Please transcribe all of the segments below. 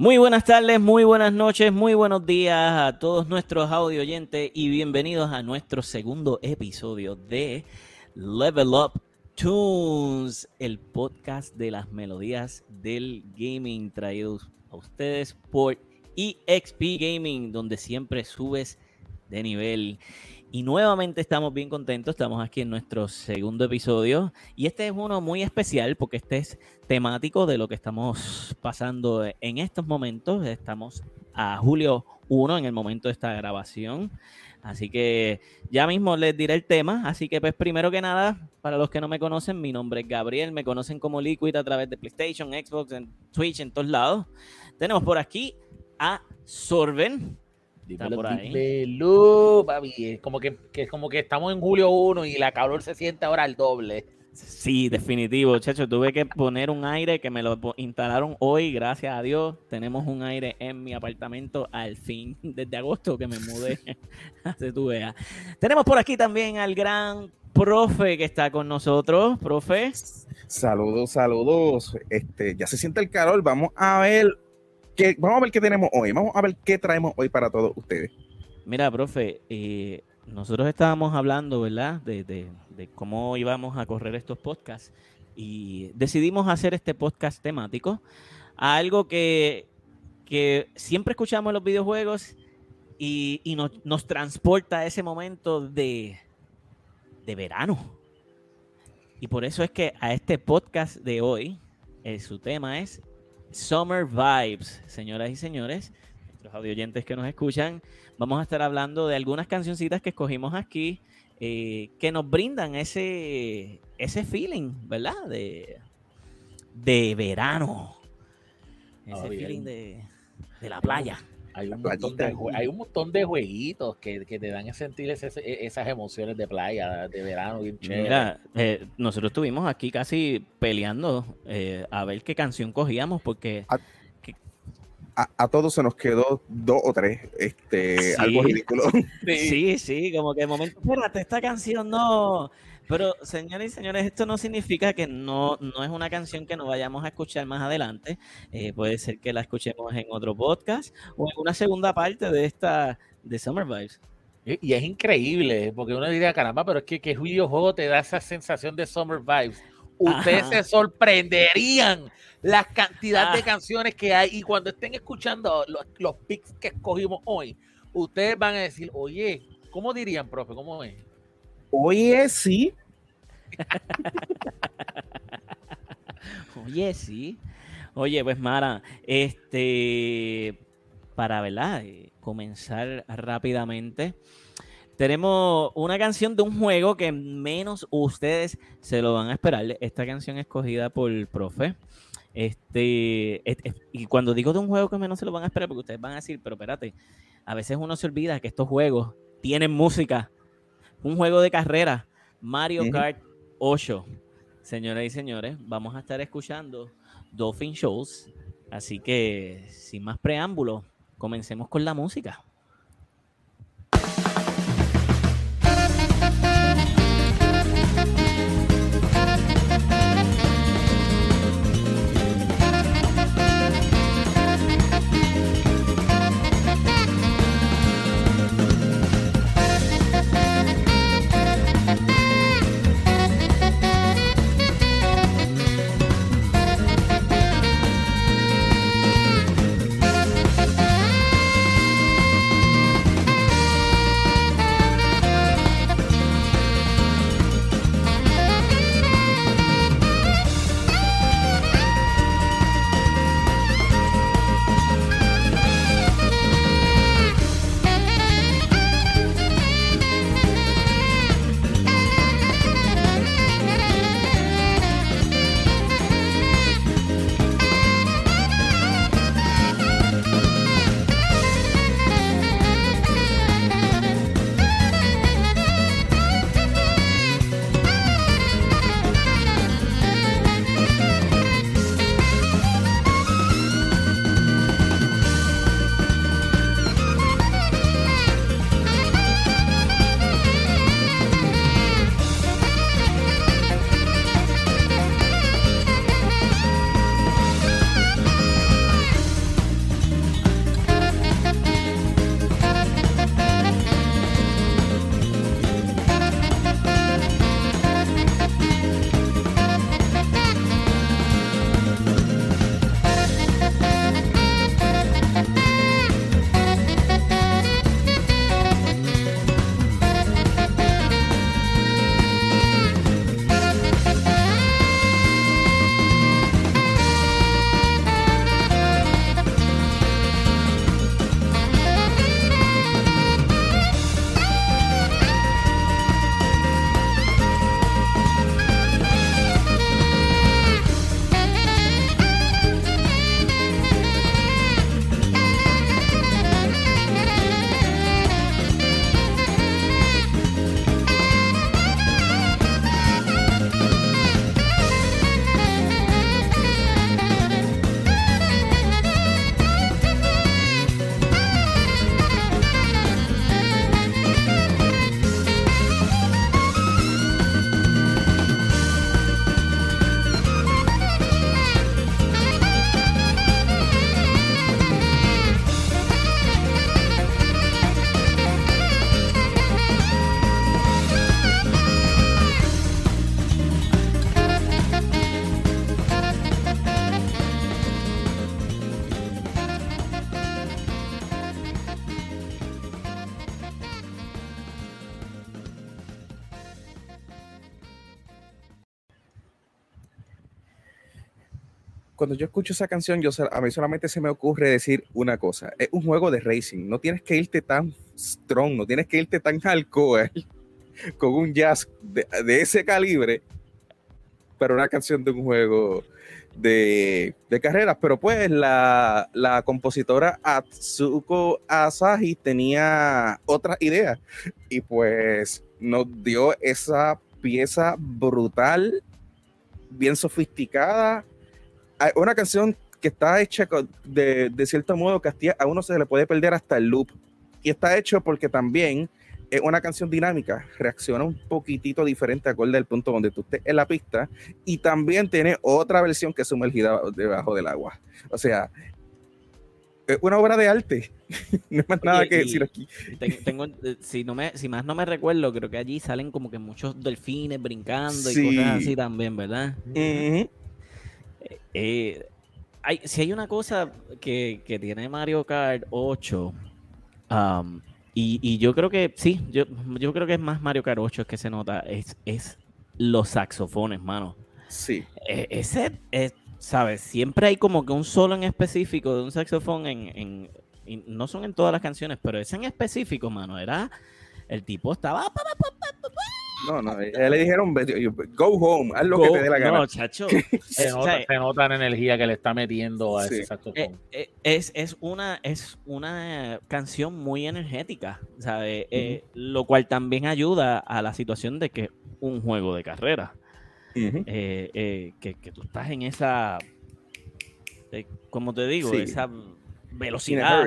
Muy buenas tardes, muy buenas noches, muy buenos días a todos nuestros audio oyentes y bienvenidos a nuestro segundo episodio de Level Up Tunes, el podcast de las melodías del gaming traídos a ustedes por EXP Gaming, donde siempre subes de nivel. Y nuevamente estamos bien contentos, estamos aquí en nuestro segundo episodio y este es uno muy especial porque este es temático de lo que estamos pasando en estos momentos. Estamos a julio 1 en el momento de esta grabación. Así que ya mismo les diré el tema. Así que pues primero que nada, para los que no me conocen, mi nombre es Gabriel. Me conocen como Liquid a través de PlayStation, Xbox, en Twitch, en todos lados. Tenemos por aquí a Sorben. Está por ahí. Dímelo, papi. Como que, que, como que estamos en julio 1 y la calor se siente ahora al doble. Sí, definitivo, chacho. Tuve que poner un aire que me lo instalaron hoy, gracias a Dios. Tenemos un aire en mi apartamento al fin, desde agosto que me mudé. Hace tu veas. Tenemos por aquí también al gran profe que está con nosotros. Profe. Saludos, saludos. Este, ya se siente el calor. Vamos a ver vamos a ver qué tenemos hoy. Vamos a ver qué traemos hoy para todos ustedes. Mira, profe, eh, nosotros estábamos hablando, ¿verdad? De, cómo íbamos a correr estos podcasts y decidimos hacer este podcast temático a algo que, siempre escuchamos en los videojuegos y, nos, transporta a ese momento de, de verano. Y por eso es que a este podcast de hoy, eh, su tema es Summer Vibes, señoras y señores, nuestros audioyentes que nos escuchan, vamos a estar hablando de algunas cancioncitas que escogimos aquí eh, que nos brindan ese, ese feeling, ¿verdad? De, de verano. Ese feeling de, la playa. Hay un, montón de, hay un montón de jueguitos que, te dan a sentir esas emociones de playa, de verano, bien. Mira, eh, nosotros estuvimos aquí casi peleando eh, a ver qué canción cogíamos porque... A, todos se nos quedó dos o tres, este, algo ridículo. Sí. sí, como que de momento, espérate, esta canción no, pero, señores y señores, esto no significa que no, no es una canción que no vayamos a escuchar más adelante. Eh, puede ser que la escuchemos en otro podcast o en una segunda parte de esta de Summer Vibes. Y, es increíble, porque uno diría, caramba, pero es que ¿qué videojuego te da esa sensación de Summer Vibes? Ustedes se sorprenderían la cantidad de ah. canciones que hay y cuando estén escuchando los, los picks que escogimos hoy, ustedes van a decir, oye, ¿cómo dirían, profe? ¿Cómo es? Oye, sí. Oye, sí. Oye, pues Mara, este, para ¿verdad? Eh, comenzar rápidamente, tenemos una canción de un juego que menos ustedes se lo van a esperar. Esta canción escogida por el profe. Este, y cuando digo de un juego que menos se lo van a esperar, porque ustedes van a decir, pero espérate, a veces uno se olvida que estos juegos tienen música un juego de carrera, Mario Kart 8. Señoras y señores, vamos a estar escuchando Dolphin Shows. Así que, sin más preámbulos, comencemos con la música. Yo escucho esa canción, yo, a mí solamente se me ocurre decir una cosa. Es un juego de racing. No tienes que irte tan strong, no tienes que irte tan hardcore con un jazz de, ese calibre para una canción de un juego de, carreras. Pero pues la, la, compositora Atsuko Asahi tenía otras ideas y pues nos dio esa pieza brutal, bien sofisticada. Una canción que está hecha de, de cierto modo que a uno se le puede perder hasta el loop. Y está hecho porque también es una canción dinámica, reacciona un poquitito diferente acorde al punto donde tú estés en la pista y también tiene otra versión que es sumergida debajo del agua. O sea, es una obra de arte. no hay más nada que decir aquí. Tengo, eh, si, no me, si más no me recuerdo, creo que allí salen como que muchos delfines brincando y cosas así también, ¿verdad? Eh, eh, hay, si hay una cosa que, que tiene Mario Kart 8, um, y, yo creo que sí, yo, yo creo que es más Mario Kart 8 que se nota, es, es los saxofones, mano. Sí. E, ese, es, ¿sabes? Siempre hay como que un solo en específico de un saxofón en, en no son en todas las canciones, pero ese en específico, mano, era, el tipo estaba... No, no, le dijeron, go home, haz lo que te dé la gana. No, chacho. se, nota, la energía que le está metiendo a ese saxofón. Eh, eh, es, es, una, es una canción muy energética, ¿sabes? Eh, lo cual también ayuda a la situación de que un juego de carrera, que, que, tú estás en esa, como te digo, esa velocidad.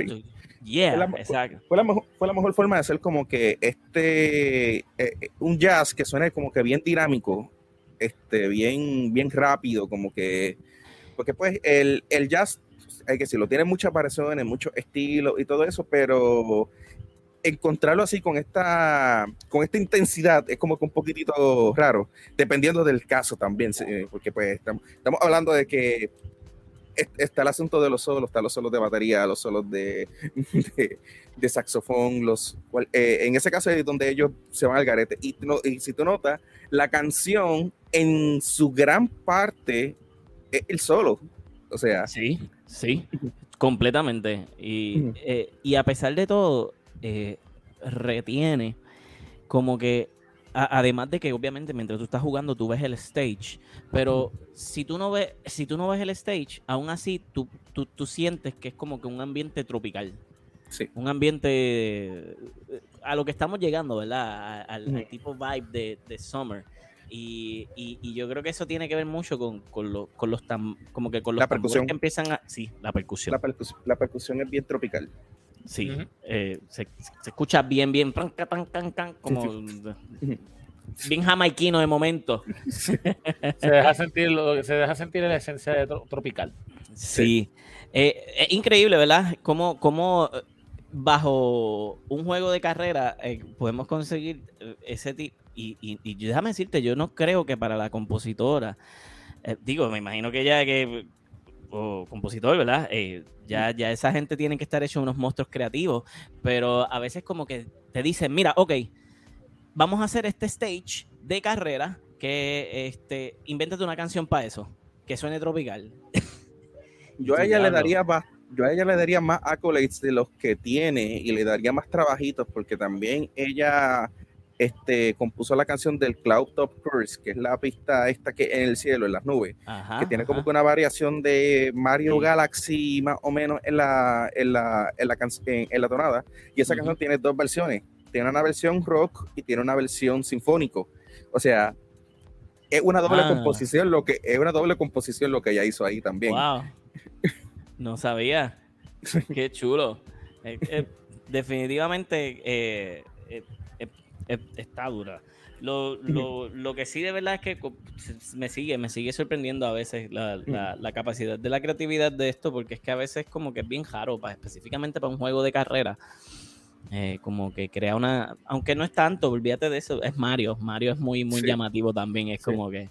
Yeah, fue la, exacto. Fue la, mejor, fue la mejor forma de hacer como que este, eh, eh, un jazz que suene como que bien dinámico, este, bien, bien rápido, como que, porque pues el, el jazz, hay que decirlo, tiene muchas variaciones, muchos estilos y todo eso, pero encontrarlo así con esta, con esta intensidad es como que un poquitito raro, dependiendo del caso también, porque pues estamos, estamos hablando de que está el asunto de los solos, está los solos de batería, los solos de, de, saxofón, los eh, en ese caso es donde ellos se van al garete. Y, y, si tú notas, la canción en su gran parte es el solo. O sea. Sí, sí, completamente. Y, eh, y a pesar de todo, eh, retiene como que además de que obviamente mientras tú estás jugando tú ves el stage, pero si tú no ves, si tú no ves el stage, aún así tú, tú, sientes que es como que un ambiente tropical. Sí. Un ambiente a lo que estamos llegando, ¿verdad? Al, tipo vibe de, de Summer. Y, y, yo creo que eso tiene que ver mucho con, con, con los tam, como que con los la percusión. que empiezan a. Sí, la percusión. La, la percusión es bien tropical. Sí, eh, se, escucha bien, bien, como bien jamaiquino de momento. se, deja sentir se deja sentir la esencia de tropical. Sí, eh, es increíble, ¿verdad? Como, como eh, bajo un juego de carrera podemos conseguir ese tipo. Y, y, déjame decirte, yo no creo que para la compositora, digo, me imagino que ella que o compositor, ¿verdad? Eh, ya, ya esa gente tiene que estar hecho unos monstruos creativos, pero a veces como que te dicen, mira, ok, vamos a hacer este stage de carrera que este, invéntate una canción para eso, que suene tropical. yo a ella le daría más, yo a ella le daría más accolades de los que tiene y le daría más trabajitos porque también ella este, compuso la canción del Cloud Top Curse, que es la pista esta que en el cielo, en las nubes, que tiene como que una variación de Mario Galaxy más o menos en la, en la, en la, en, la tonada. Y esa canción tiene dos versiones. Tiene una versión rock y tiene una versión sinfónico. O sea, es una doble ah. composición lo que es una doble composición lo que ella hizo ahí también. Wow. No sabía. Qué chulo. Eh, eh, definitivamente eh, está dura. Lo, lo, lo, que sí de verdad es que me sigue, me sigue sorprendiendo a veces la, la, capacidad de la creatividad de esto, porque es que a veces como que es bien raro, para, específicamente para un juego de carrera. Eh, como que crea una, aunque no es tanto, olvídate de eso, es Mario, Mario es muy, muy llamativo también, es como que,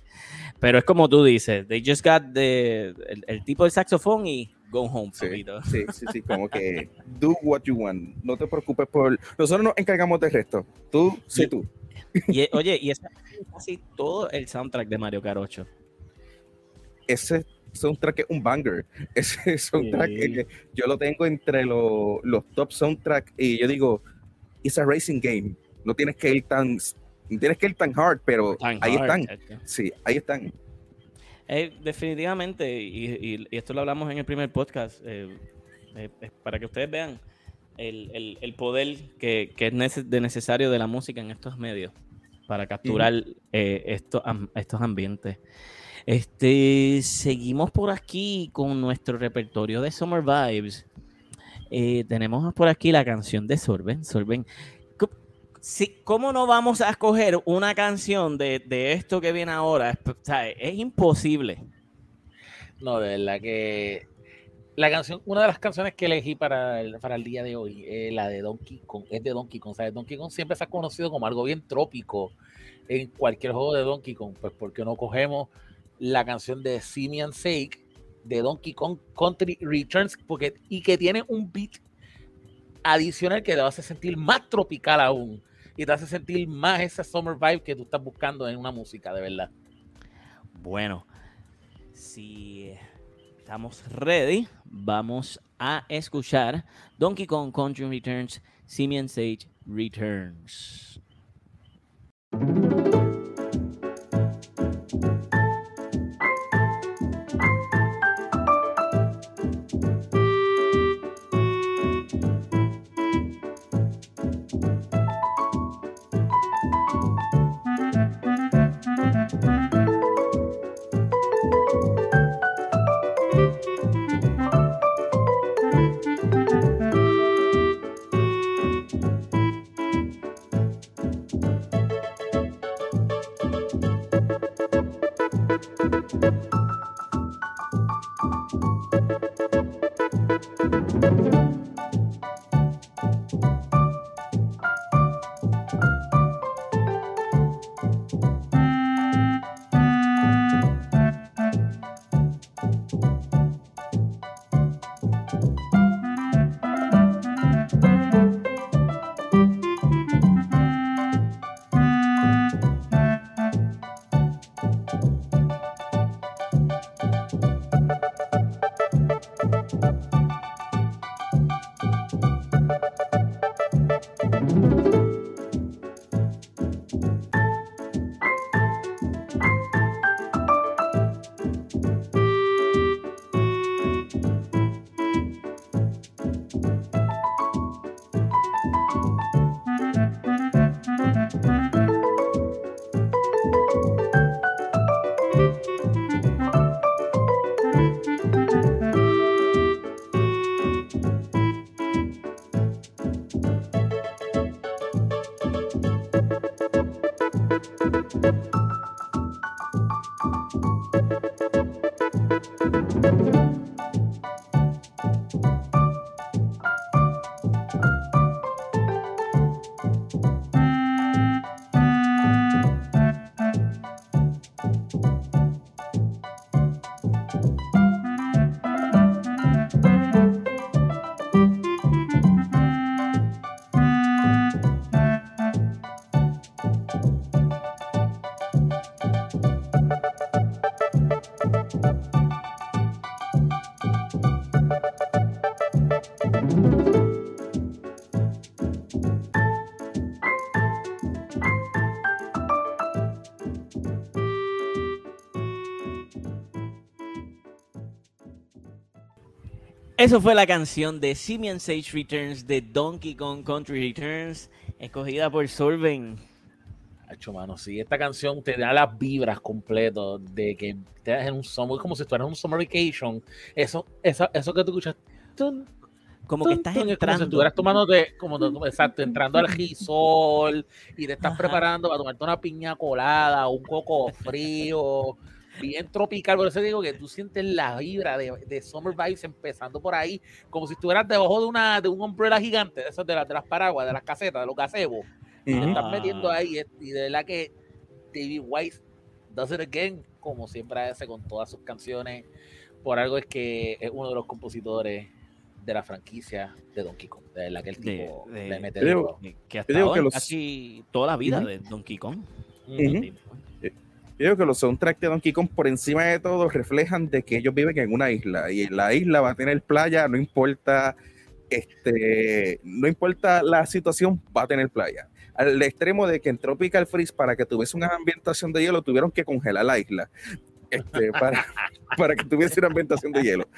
pero es como tú dices, they just got the, el, tipo de saxofón y go home, sí, sí, sí, sí, como que do what you want, no te preocupes por, nosotros nos encargamos del resto, tú, sé tú. Y, oye, y es casi todo el soundtrack de Mario Kart 8. Ese soundtrack es un banger. Ese soundtrack, eh, yo lo tengo entre los, los top soundtracks y yo digo, it's a racing game. No tienes que ir tan, tienes que ir tan hard, pero ahí están. Sí, ahí están. Eh, definitivamente, y, esto lo hablamos en el primer podcast, eh, para que ustedes vean el, poder que, es de necesario de la música en estos medios para capturar estos, estos ambientes. Este, seguimos por aquí con nuestro repertorio de Summer Vibes. Eh, tenemos por aquí la canción de Sorben. Sorben, ¿cómo no vamos a escoger una canción de, esto que viene ahora? Es, imposible. No, de verdad que la canción, una de las canciones que elegí para el, para el día de hoy es la de Donkey Kong, es de Donkey Kong. ¿sabes? Donkey Kong siempre se ha conocido como algo bien trópico en cualquier juego de Donkey Kong, pues porque no cogemos la canción de Simian Sake de Donkey Kong Country Returns porque, y que tiene un beat adicional que te hace sentir más tropical aún y te hace sentir más esa summer vibe que tú estás buscando en una música, de verdad. Bueno, si estamos ready, vamos a escuchar Donkey Kong Country Returns, Simian Sage Returns. Eso fue la canción de Simian Sage Returns de Donkey Kong Country Returns, escogida por Sorben. Hacho, mano, sí, esta canción te da las vibras completas de que te das en un summer, como si estuvieras en un summer vacation. Eso, eso, eso que tú escuchas. como que estás entrando. Como si estuvieras tomándote, como, exacto, entrando al gisol y te estás preparando para tomarte una piña colada, un coco frío bien tropical, por eso digo que tú sientes la vibra de, Summer Vibes empezando por ahí, como si estuvieras debajo de una de un umbrella gigante, de esas de, las de las paraguas, de las casetas, de los gazebos. Te estás metiendo ahí y de verdad que David Weiss does it again, como siempre hace con todas sus canciones. Por algo es que es uno de los compositores de la franquicia de Donkey Kong. De verdad que el tipo le mete que ha estado casi toda la vida de Donkey Kong. Yo digo que los soundtracks de Donkey Kong por encima de todo reflejan de que ellos viven en una isla y en la isla va a tener playa, no importa este, no importa la situación, va a tener playa. Al extremo de que en Tropical Freeze, para que tuviese una ambientación de hielo, tuvieron que congelar la isla este, para, para que tuviese una ambientación de hielo.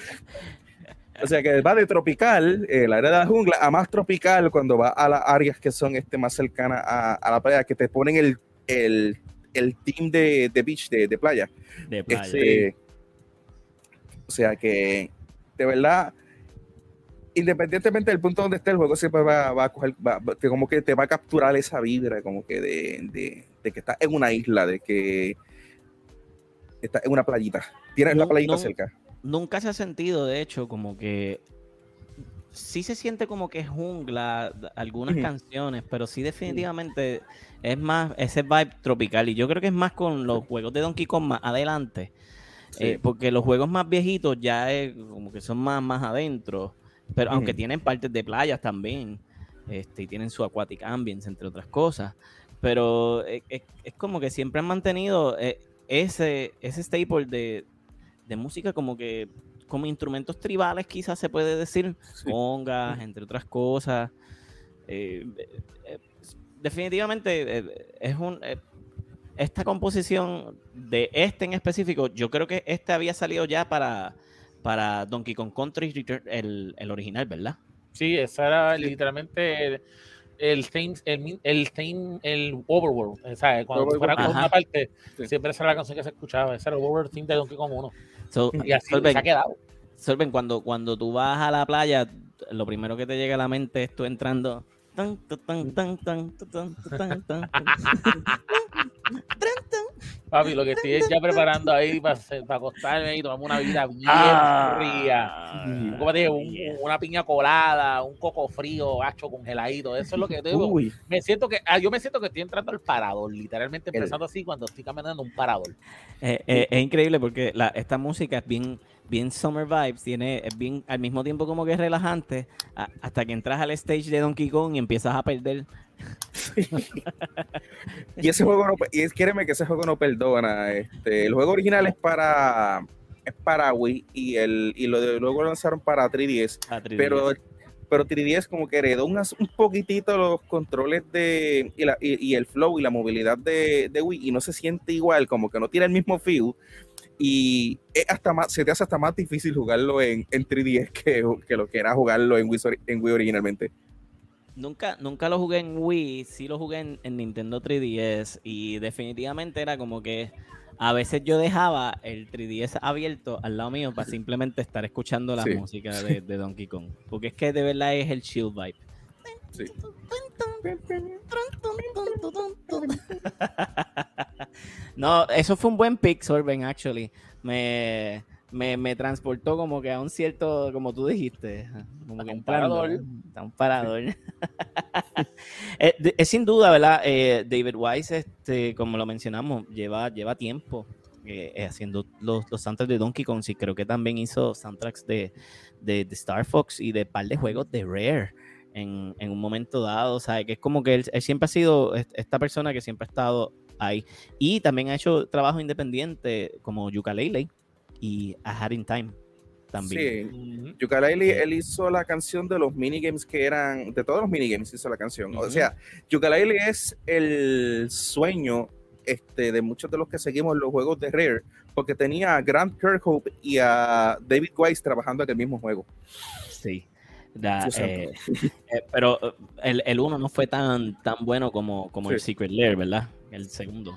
O sea que va de tropical, eh, área de la jungla, a más tropical cuando va a las áreas que son este, más cercanas a, la playa, que te ponen el, el, el team de, de beach, de, de playa. De playa. Este, o sea que, de verdad, independientemente del punto donde esté el juego, siempre va, va a coger, va, como que te va a capturar esa vibra, como que de, de, de que estás en una isla, de que estás en una playita. Tienes la playita cerca. Nunca se ha sentido, de hecho, como que sí se siente como que es jungla algunas canciones, pero sí definitivamente es más ese vibe tropical. Y yo creo que es más con los juegos de Donkey Kong más adelante, eh, porque los juegos más viejitos ya es como que son más, más adentro, pero aunque tienen partes de playas también, este, y tienen su aquatic ambience entre otras cosas, pero es, como que siempre han mantenido eh, ese, ese staple de, de música como que como instrumentos tribales, quizás se puede decir, congas, entre otras cosas. Eh, eh, definitivamente eh, es un esta composición de este en específico, yo creo que este había salido ya para, para Donkey Kong Country el, el original, ¿verdad? Sí, esa era literalmente el theme, el, el, el overworld, ¿sabes? Cuando fuera con una parte, siempre esa era la canción que se escuchaba, ese era el overworld theme de Donkey Kong 1 y así se ha quedado. Solven, cuando, cuando tú vas a la playa, lo primero que te llega a la mente es tú entrando. Papi, lo que estoy es ya preparando ahí para, para acostarme y tomarme una vida bien ah, fría. una piña colada, un coco frío, hacho congeladito. Eso es lo que tengo. Me siento que, ah, yo me siento que estoy entrando al parador, literalmente empezando así cuando estoy caminando un parador. Eh, eh, es increíble porque la, esta música es bien bien summer vibes, tiene es bien al mismo tiempo como que es relajante, hasta que entras al stage de Donkey Kong y empiezas a perder y ese juego no, y es, que ese juego no perdona. Este, el juego original es para es para Wii y el y lo de, luego lanzaron para 3DS, pero pero 3DS como que heredó un poquitito los controles de y, el flow y la movilidad de, de, Wii y no se siente igual, como que no tiene el mismo feel y es hasta más, se te hace hasta más difícil jugarlo en, en 3DS que, que, lo que era jugarlo en Wii, en Wii originalmente. Nunca, nunca lo jugué en Wii, sí lo jugué en, Nintendo 3DS y definitivamente era como que a veces yo dejaba el 3DS abierto al lado mío para simplemente estar escuchando la música de, Donkey Kong. Porque es que de verdad es el chill vibe. no, eso fue un buen pick, Sorben, actually. Me, me, me, transportó como que a un cierto, como tú dijiste, como que un parador. un parador. es, sin duda, ¿verdad? Eh, David Wise, este, como lo mencionamos, lleva, lleva tiempo eh, eh, haciendo los, los, soundtracks de Donkey Kong y creo que también hizo soundtracks de, de, Star Fox y de par de juegos de Rare. En, en un momento dado, o sea, que es como que él, él siempre ha sido esta persona que siempre ha estado ahí y también ha hecho trabajo independiente como Yuka Leilei y A Hat in Time también. Sí, yooka él hizo la canción de los minigames que eran, de todos los minigames hizo la canción. O sea, yooka es el sueño este, de muchos de los que seguimos los juegos de Rare, porque tenía a Grant Kirkhope y a David Weiss trabajando en el mismo juego. Sí. Eh, eh, pero eh, el, el, uno no fue tan, tan bueno como, como el Secret Lair, ¿verdad? El segundo.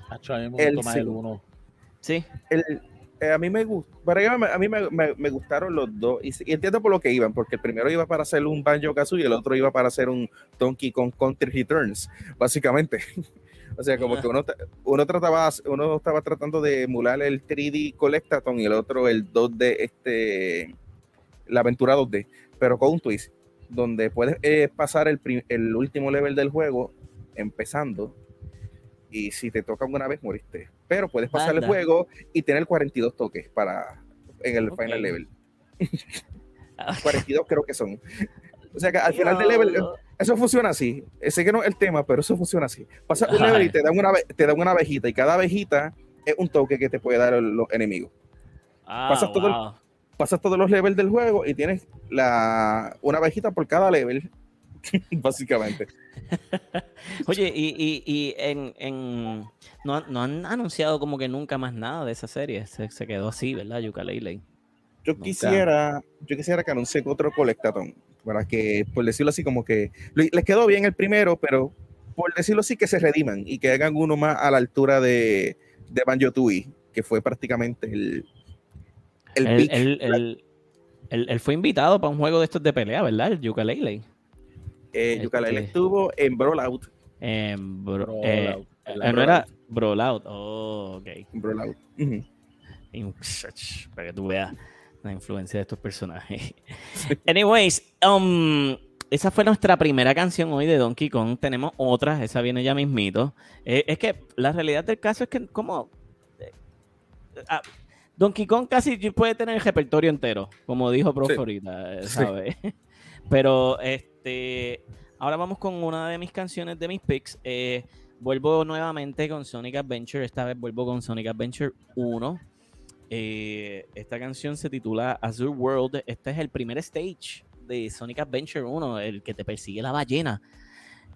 el, uno. Sí. El, eh, a mí me a mí me, gustaron los dos y, entiendo por lo que iban, porque el primero iba para hacer un Banjo Kazooie y el otro iba para hacer un Donkey Kong Country Returns, básicamente. o sea, como que uno, uno trataba, uno estaba tratando de emular el 3D Collectathon y el otro el 2D, este, la aventura 2D, pero con un twist, donde puedes eh, pasar el, el último level del juego empezando y si te toca una vez moriste. Pero puedes pasar el juego y tener 42 toques para en el final level. 42 creo que son. O sea que al final del level, eso funciona así. Sé que no es el tema, pero eso funciona así. Pasa un level y te dan una, te dan una abejita y cada abejita es un toque que te puede dar los enemigos. Ah, pasas, todo el- wow. pasas todos los levels del juego y tienes la, una abejita por cada level, básicamente. Oye, y, y, y en, en no, han- no han anunciado como que nunca más nada de esa serie. Se, se quedó así, ¿verdad? Yooka-Laylee. Yo Nunca. quisiera, yo quisiera que anuncien otro colectatón, para que, por decirlo así, como que le- les quedó bien el primero, pero por decirlo así, que se rediman y que hagan uno más a la altura de, de Banjo Tooie, que fue prácticamente el, el Él, peak. él- fue invitado para un juego de estos de pelea, ¿verdad? El Yooka-Laylee. Eh, este- estuvo en Brawlout. Em, bro- Brawlout. eh, eh, no era Brawlout. Oh, ok. en Brawlout. Ujú. In- Para que tú veas la influencia de estos personajes. Anyways, um, esa fue nuestra primera canción hoy de Donkey Kong. Tenemos otras, esa viene ya mismito. Eh, es que la realidad del caso es que como eh, ah, Donkey Kong casi puede tener el repertorio entero, como dijo Prof Sí. ahorita, eh, Sí. ¿sabes? Pero este, ahora vamos con una de mis canciones de mis picks. Eh, vuelvo nuevamente con Sonic Adventure. Esta vez vuelvo con Sonic Adventure 1. Eh, esta canción se titula Azure World. Este es el primer stage de Sonic Adventure 1, el que te persigue la ballena.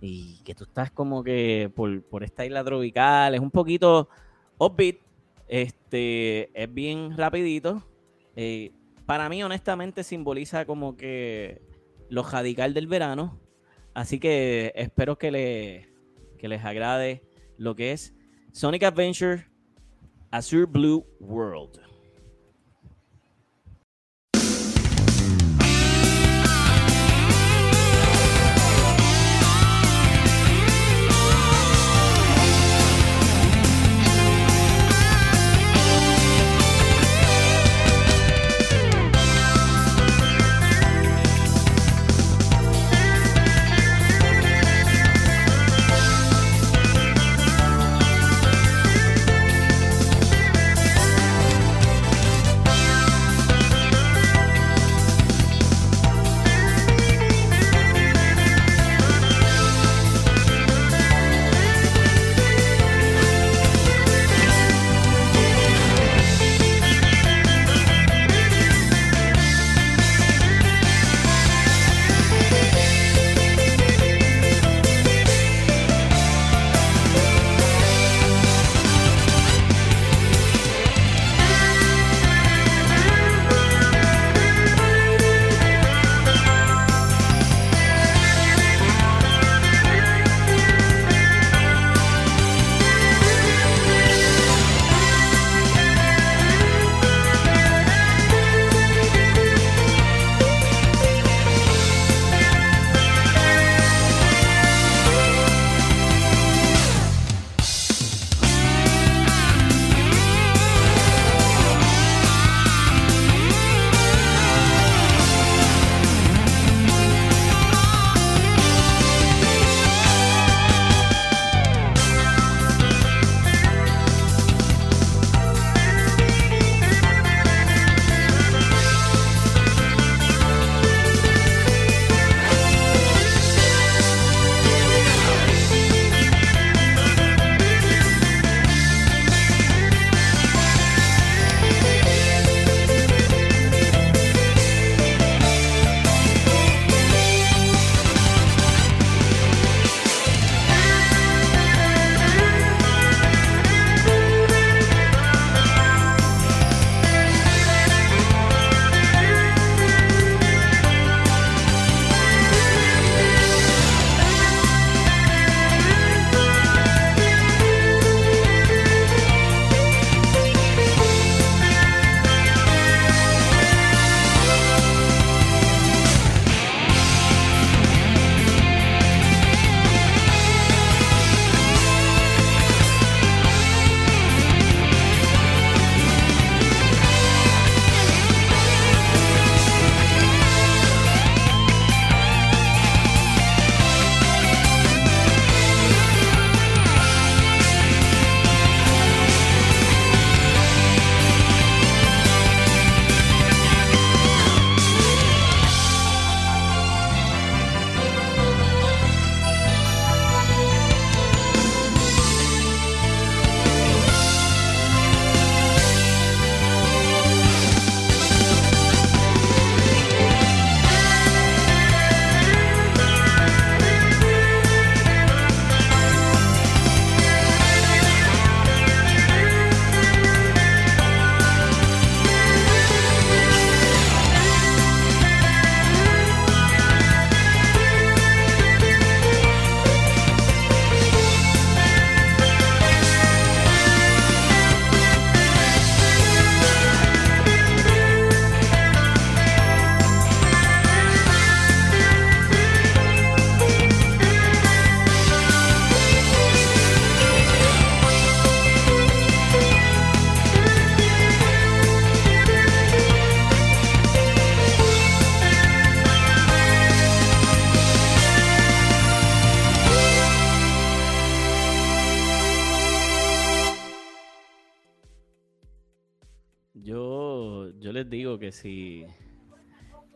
Y que tú estás como que por, por esta isla tropical. Es un poquito upbeat. Este, es bien rapidito. Eh, para mí, honestamente, simboliza como que lo radical del verano. Así que espero que, le, que les agrade lo que es Sonic Adventure Azure Blue World.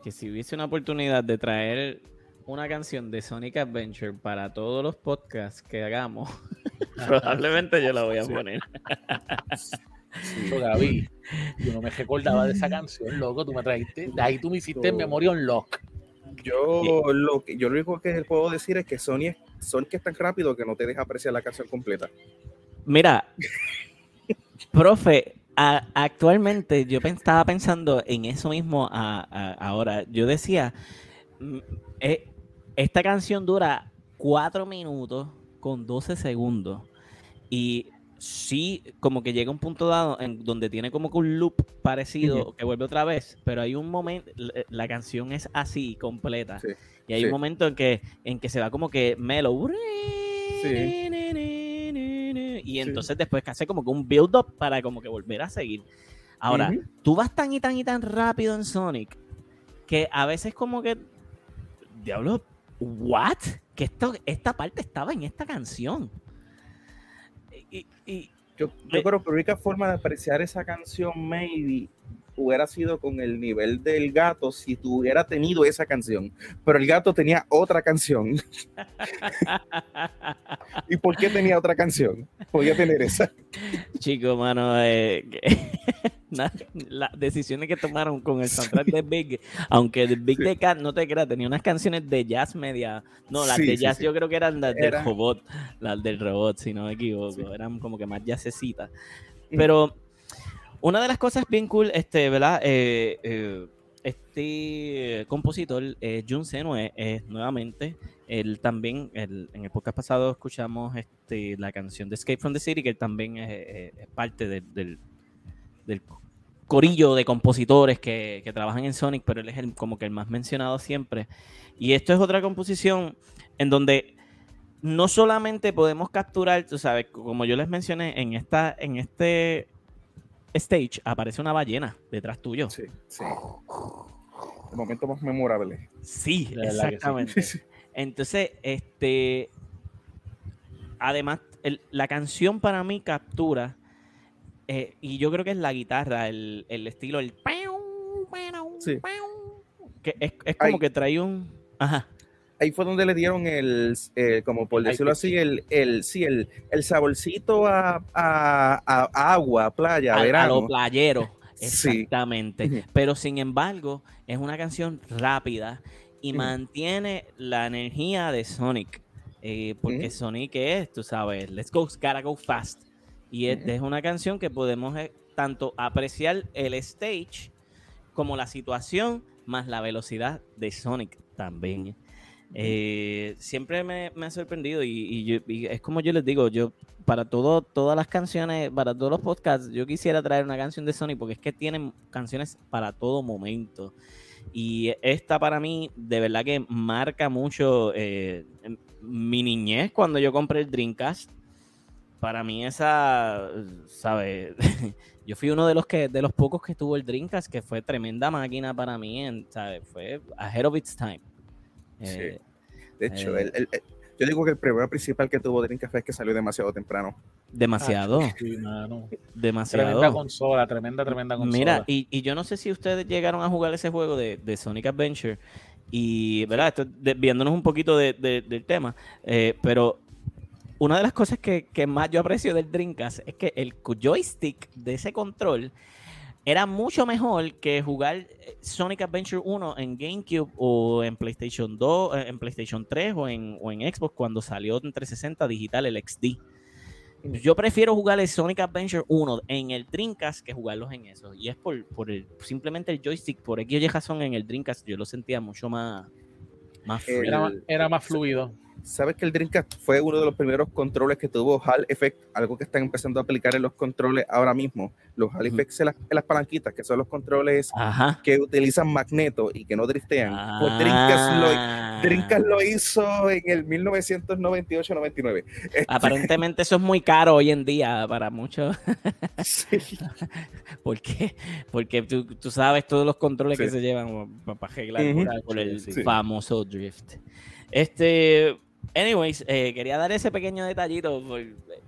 Que si hubiese una oportunidad de traer una canción de Sonic Adventure para todos los podcasts que hagamos, probablemente yo la voy a poner. Sí, Gaby, yo no me recordaba de esa canción, loco. Tú me trajiste, de ahí tú me hiciste en memoria un lock. Yo lo, que, yo lo único que puedo decir es que Sony es, Sonic es tan rápido que no te deja apreciar la canción completa. Mira, profe, actualmente yo estaba pensando en eso mismo ahora. Yo decía, mm, eh, esta canción dura 4 minutos con 12 segundos. Y sí, como que llega un punto dado en donde tiene como que un loop parecido que vuelve otra vez, pero hay un momento, la, canción es así, completa. y hay un momento en que, en que se va como que mellow. Y entonces después que hace como que un build up para como que volver a seguir. Ahora, tú vas tan y tan y tan rápido en Sonic que a veces como que, diablo, ¿what? Que esto, esta parte estaba en esta canción y, yo, yo creo que la única forma de apreciar esa canción, maybe, hubiera sido con el nivel del gato si tuviera tenido esa canción. Pero el gato tenía otra canción. ¿Y por qué tenía otra canción? Podía tener esa. Chico, mano, eh, las decisiones que tomaron con el soundtrack de Big, aunque el Big de Cat, no te creas, tenía unas canciones de jazz media. No, las de jazz yo creo que eran las del robot, las del robot, si no me equivoco. Eran como que más jazzecitas. Pero una de las cosas bien cool, este, ¿verdad? Eh, eh, este compositor, eh, Jun Seno, es, nuevamente, él también, en el podcast pasado escuchamos este, la canción de Escape from the City, que él también es, parte del, corillo de compositores que, trabajan en Sonic, pero él es el, como que el más mencionado siempre. Y esto es otra composición en donde no solamente podemos capturar, tú sabes, como yo les mencioné, en, esta, en este stage aparece una ballena detrás tuyo. Sí, sí. El momento más memorable. Sí, exactamente. Entonces, este. Además, la canción para mí captura. Eh, y yo creo que es la guitarra, el, estilo, el. Sí. Que es, como que trae un. Ajá ahí fue donde le dieron el, eh, como por decirlo así, el, el, sí, el, el saborcito a, agua, playa, a, verano. A lo playero, exactamente. Pero sin embargo, es una canción rápida y mantiene la energía de Sonic. Eh, porque Sonic es, tú sabes, let's go, gotta go fast. Y es, es una canción que podemos eh, tanto apreciar el stage como la situación, más la velocidad de Sonic también. Eh, siempre me, ha sorprendido y, es como yo les digo, yo para todo, todas las canciones, para todos los podcasts, yo quisiera traer una canción de Sony porque es que tienen canciones para todo momento. Y esta para mí de verdad que marca mucho eh, mi niñez cuando yo compré el Dreamcast. Para mí esa, ¿sabes? yo fui uno de los que de los pocos que tuvo el Dreamcast, que fue tremenda máquina para mí, ¿sabes? Fue ahead of its time. Eh, de hecho, eh, yo digo que el problema principal que tuvo Dreamcast es que salió demasiado temprano. Demasiado. demasiado. Tremenda consola, tremenda, tremenda consola. Mira, y, yo no sé si ustedes llegaron a jugar ese juego de, Sonic Adventure. Y, ¿verdad? Estoy viéndonos un poquito del tema. Eh, pero una de las cosas que, que, más yo aprecio del Dreamcast es que el joystick de ese control era mucho mejor que jugar eh, Sonic Adventure 1 en GameCube o en PlayStation 2, eh, en PlayStation 3 o en, o en Xbox cuando salió en 360 digital el XD. Yo prefiero jugar el Sonic Adventure 1 en el Dreamcast que jugarlos en eso. Y es por, por el, simplemente el joystick, por X o razón en el Dreamcast yo lo sentía mucho más, más Era, era más fluido. ¿Sabes que el Dreamcast fue uno de los primeros controles que tuvo Hall Effect? Algo que están empezando a aplicar en los controles ahora mismo. Los Hall Effects en, las, palanquitas, que son los controles que utilizan magneto y que no driftean. Pues ah. Dreamcast lo, hizo en el 1998-99. Este Aparentemente eso es muy caro hoy en día para muchos. sí. ¿Por qué? Porque tú, sabes todos los controles que se llevan para arreglar por, el famoso drift. Este, Anyways, eh, quería dar ese pequeño detallito.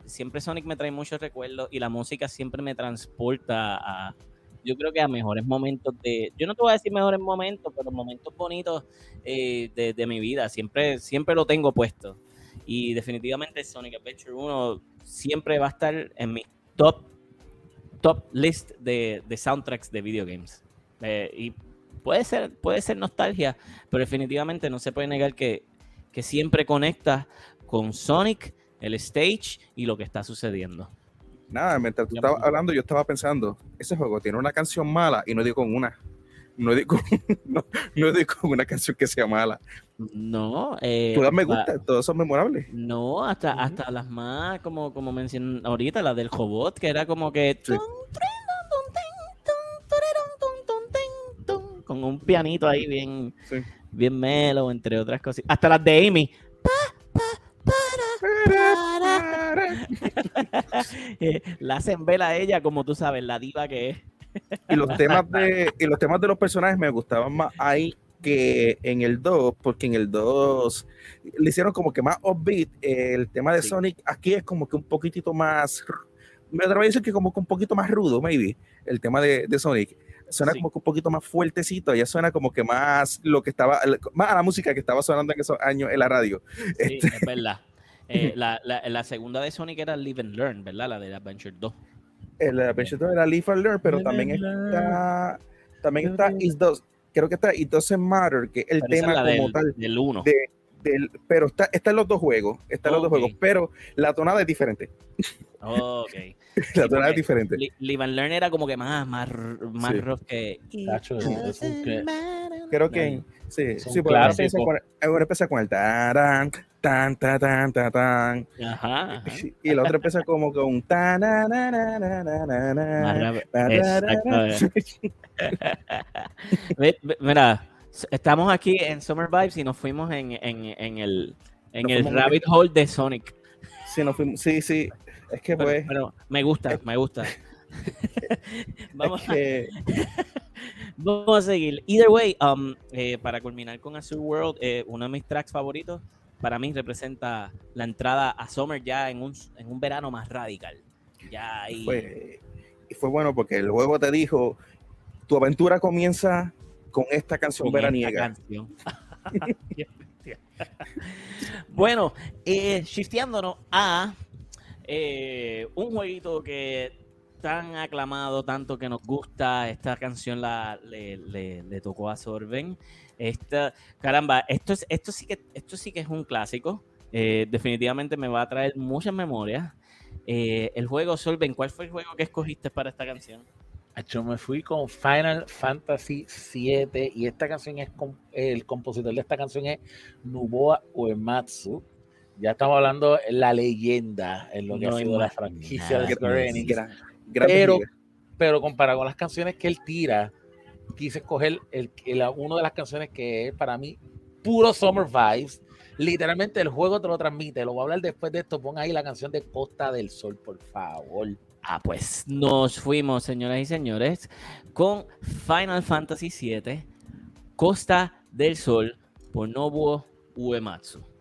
siempre Sonic me trae muchos recuerdos y la música siempre me transporta a. yo creo que a mejores momentos de, yo no te voy a decir mejores momentos, pero momentos bonitos eh, de, de, mi vida, siempre, siempre lo tengo puesto. Y definitivamente Sonic Adventure 1 siempre va a estar en mi top, top list de, de soundtracks de videogames. Eh, y puede ser, puede ser nostalgia, pero definitivamente no se puede negar que, que siempre conecta con Sonic, el stage y lo que está sucediendo. Nada, mientras tú estabas hablando, yo estaba pensando, ese juego tiene una canción mala y no digo con una. No digo, no, no digo con una canción que sea mala. No. Eh, Todas me gustan, todas son memorables. No, hasta, hasta las más, como, como mencioné ahorita, la del Hobot, que era como que... Sí. Con un pianito ahí bien, sí. Bien melo, entre otras cosas. Hasta las de Amy. la hacen ver a ella como tú sabes, la diva que es. y los temas de y los temas de los personajes me gustaban más ahí que en el 2, porque en el 2 le hicieron como que más upbeat. El tema de sí. Sonic aquí es como que un poquitito más, me atrevo a decir que como que un poquito más rudo, maybe, el tema de, de Sonic. Suena sí. como que un poquito más fuertecito, ya suena como que más lo que estaba, más a la música que estaba sonando en esos años en la radio. Sí, este, es verdad. Eh, la, la, la, segunda de Sonic era Live and Learn, ¿verdad? La de Adventure 2. El Adventure 2 era Live and Learn, pero Live también está, también está It Does, creo que está It Doesn't Matter, que es el tema como del, tal. Del 1. De, del, pero está, está en los dos juegos, está en los dos juegos, pero la tonada es diferente. Ok. la sí, tonada es diferente. Live and Learn era como que más, más, más sí. rock que. Tacho, Creo que. Sí, sí, porque ahora empieza con, ahora empieza con el tarán, tan, tan, tan, tan, tan. Ajá, ajá. Y el otro empieza como con un tan, na, na, na, na, na, na, Mira, estamos aquí en Summer Vibes y nos fuimos en, en, en el, en el rabbit hole de Sonic. Sí, nos fuimos, sí, sí. Es que pues. Pero, pero me gusta, me gusta. Vamos, es que... a, vamos a seguir. Either way, um, eh, para culminar con Azure World, eh, uno de mis tracks favoritos para mí representa la entrada a Summer ya en un, en un verano más radical. Ya ahí... fue, fue bueno porque el juego te dijo: tu aventura comienza con esta canción con veraniega. Esta canción. bueno, eh, shifteándonos a eh, un jueguito que tan aclamado, tanto que nos gusta, esta canción la, le, tocó a Sorben. Esta, caramba, esto, es, esto, sí que, esto sí que es un clásico. Eh, definitivamente me va a traer muchas memorias. Eh, el juego Sorben, ¿cuál fue el juego que escogiste para esta canción? Yo me fui con Final Fantasy VII y esta canción es el compositor de esta canción es Nobuo Uematsu. Ya estamos hablando de la leyenda en lo que no ha sido la franquicia de Square Enix. Gran, gran pero, pero comparado con las canciones que él tira, quise escoger el, el, una de las canciones que es para mí puro Summer Vibes. Literalmente el juego te lo transmite. Lo voy a hablar después de esto. Pon ahí la canción de Costa del Sol, por favor. Ah, pues nos fuimos, señoras y señores, con Final Fantasy VII, Costa del Sol, por Nobuo Uematsu.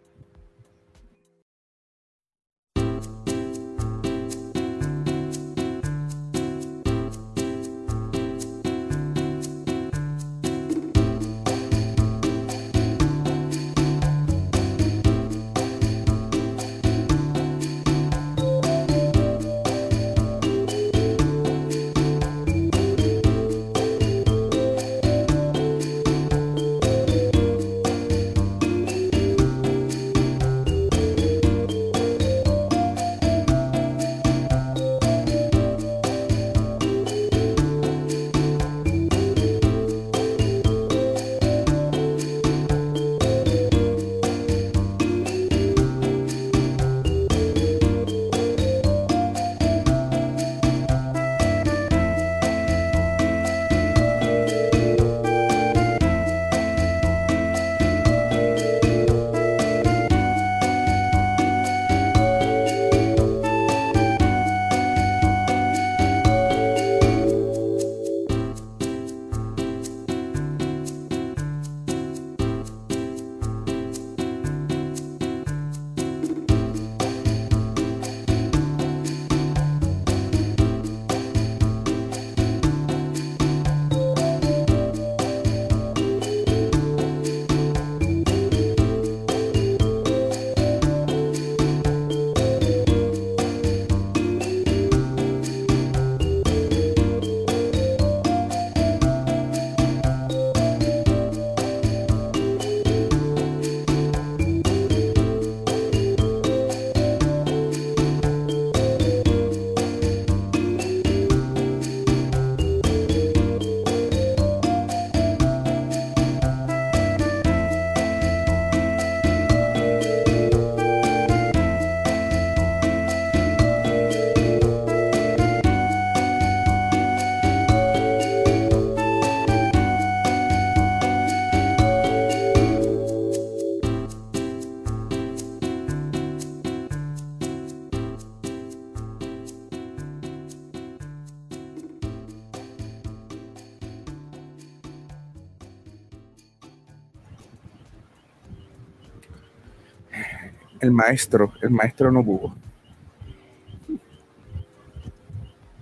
El maestro, el maestro no hubo.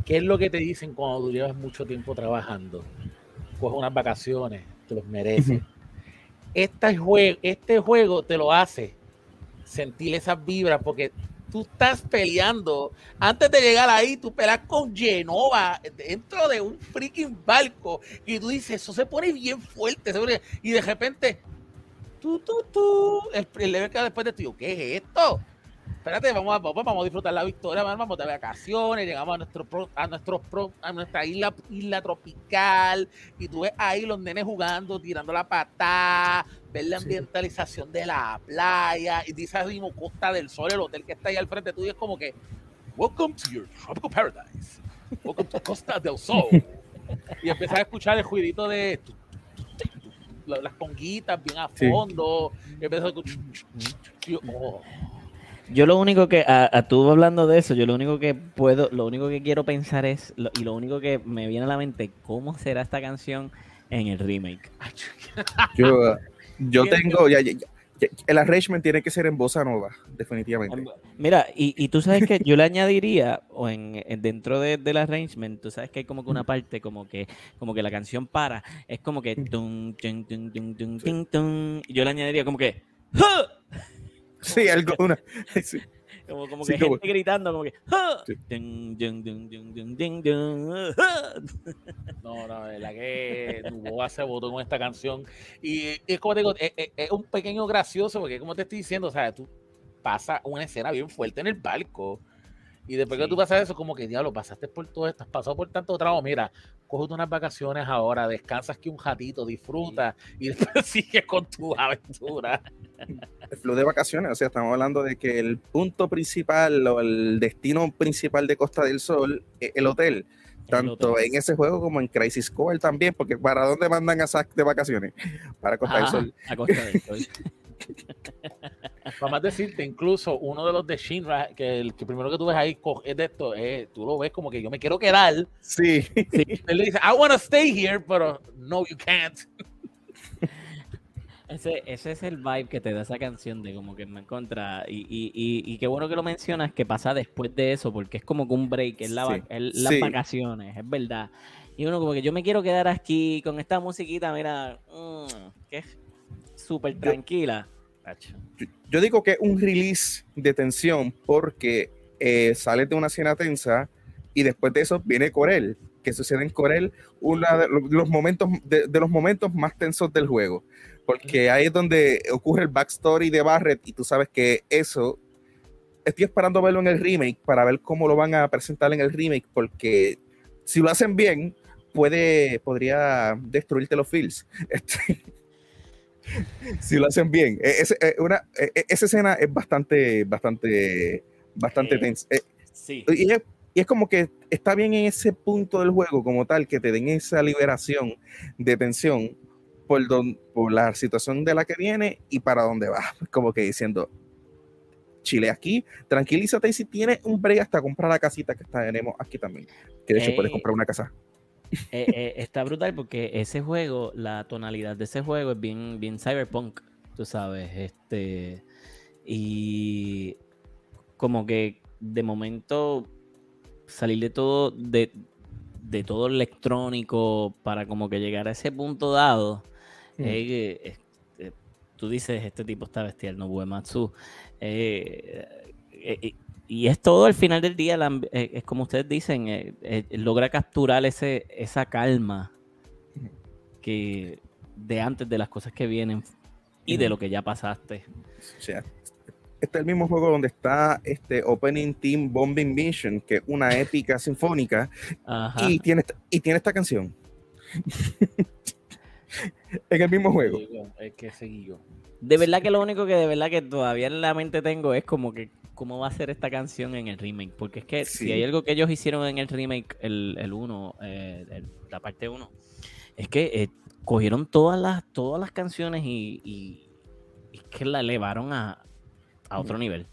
¿Qué es lo que te dicen cuando tú llevas mucho tiempo trabajando? Coges unas vacaciones, te los mereces. Este juego, este juego te lo hace sentir esas vibras porque tú estás peleando. Antes de llegar ahí, tú peleas con Genova dentro de un freaking barco y tú dices, eso se pone bien fuerte. Y de repente, tú, tú, tú, el, el level que después de ti, ¿qué es esto? espérate, vamos a, vamos a disfrutar la victoria, vamos de vacaciones, llegamos a nuestro a nuestro a nuestra isla, isla tropical, y tú ves ahí los nenes jugando, tirando la patada, ver la ambientalización de la playa, y dices mismo Costa del Sol, el hotel que está ahí al frente tuyo, es como que, welcome to your tropical paradise, welcome to Costa del Sol. y empiezas a escuchar el juidito de las conguitas bien a fondo, y empiezas a escuchar, oh, yo lo único que, a, tú hablando de eso, yo lo único que puedo, lo único que quiero pensar es, y lo único que me viene a la mente, ¿cómo será esta canción en el remake? Yo, yo tengo, ya, el arrangement tiene que ser en bossa nova, definitivamente. Mira, y, y tú sabes que yo le añadiría, o en, dentro de, del arrangement, tú sabes que hay como que una parte como que, como que la canción para, es como que tung, tung, tung, tung, yo le añadiría como que Sí, algo, una. Como, como que gente gritando, como que. No, no, la que Nuboa se votó con esta canción. Y es como te digo, es, un pequeño gracioso, porque como te estoy diciendo, o sea, tú pasas una escena bien fuerte en el barco. Y después que tú pasas eso, como que diablo, pasaste por todo esto, has pasado por tanto trabajo. Mira, coge unas vacaciones ahora, descansas aquí un ratito, disfruta y después sigues con tu aventura. El flow de vacaciones, o sea, estamos hablando de que el punto principal o el destino principal de Costa del Sol es el hotel. Tanto en ese juego como en Crisis Core también, porque ¿para dónde mandan a Zack de vacaciones? Para Costa del Sol. A Costa del Sol. Vamos a decirte, incluso uno de los de Shinra, que el que primero que tú ves ahí es de esto, tú lo ves como que yo me quiero quedar. Sí. Él le dice, I want to stay here, pero no, you can't. Ese, ese es el vibe que te da esa canción de como que me encuentra. Y, y, y, qué bueno que lo mencionas, que pasa después de eso, porque es como que un break, es, la, las vacaciones, es verdad. Y uno como que yo me quiero quedar aquí con esta musiquita, mira, mm, que es súper tranquila. Yo, digo que es un release de tensión porque eh, sales de una escena tensa y después de eso viene Corel, que sucede en Corel, uno de los momentos, de, los momentos más tensos del juego, porque ahí es donde ocurre el backstory de Barrett y tú sabes que eso, estoy esperando verlo en el remake para ver cómo lo van a presentar en el remake, porque si lo hacen bien, puede, podría destruirte los feels. Este, si lo hacen bien. E, e, una, e, esa escena es bastante, bastante, bastante tensa. Sí. Y es, y es, como que está bien en ese punto del juego como tal, que te den esa liberación de tensión por, don, por la situación de la que viene y para dónde va. Como que diciendo, Chile aquí, tranquilízate y si tienes un break hasta comprar la casita que tenemos aquí también. Que de hecho puedes comprar una casa. Eh, eh, está brutal porque ese juego, la tonalidad de ese juego es bien, bien cyberpunk, tú sabes, este y como que de momento salir de todo de, de todo electrónico para como que llegar a ese punto dado eh, tú dices este tipo está bestial no Uematsu eh, y es todo al final del día, eh, es como ustedes dicen, eh, eh, logra capturar ese, esa calma que de antes de las cosas que vienen y de lo que ya pasaste. O sea, este es el mismo juego donde está este Opening Team Bombing Mission, que es una épica sinfónica, y tiene, y tiene esta canción. en el mismo juego. Es que seguí De verdad que lo único que de verdad que todavía en la mente tengo es como que cómo va a ser esta canción en el remake. Porque es que si hay algo que ellos hicieron en el remake, el 1, eh, la parte 1, es que eh, cogieron todas las, todas las canciones y, que la elevaron a, otro nivel.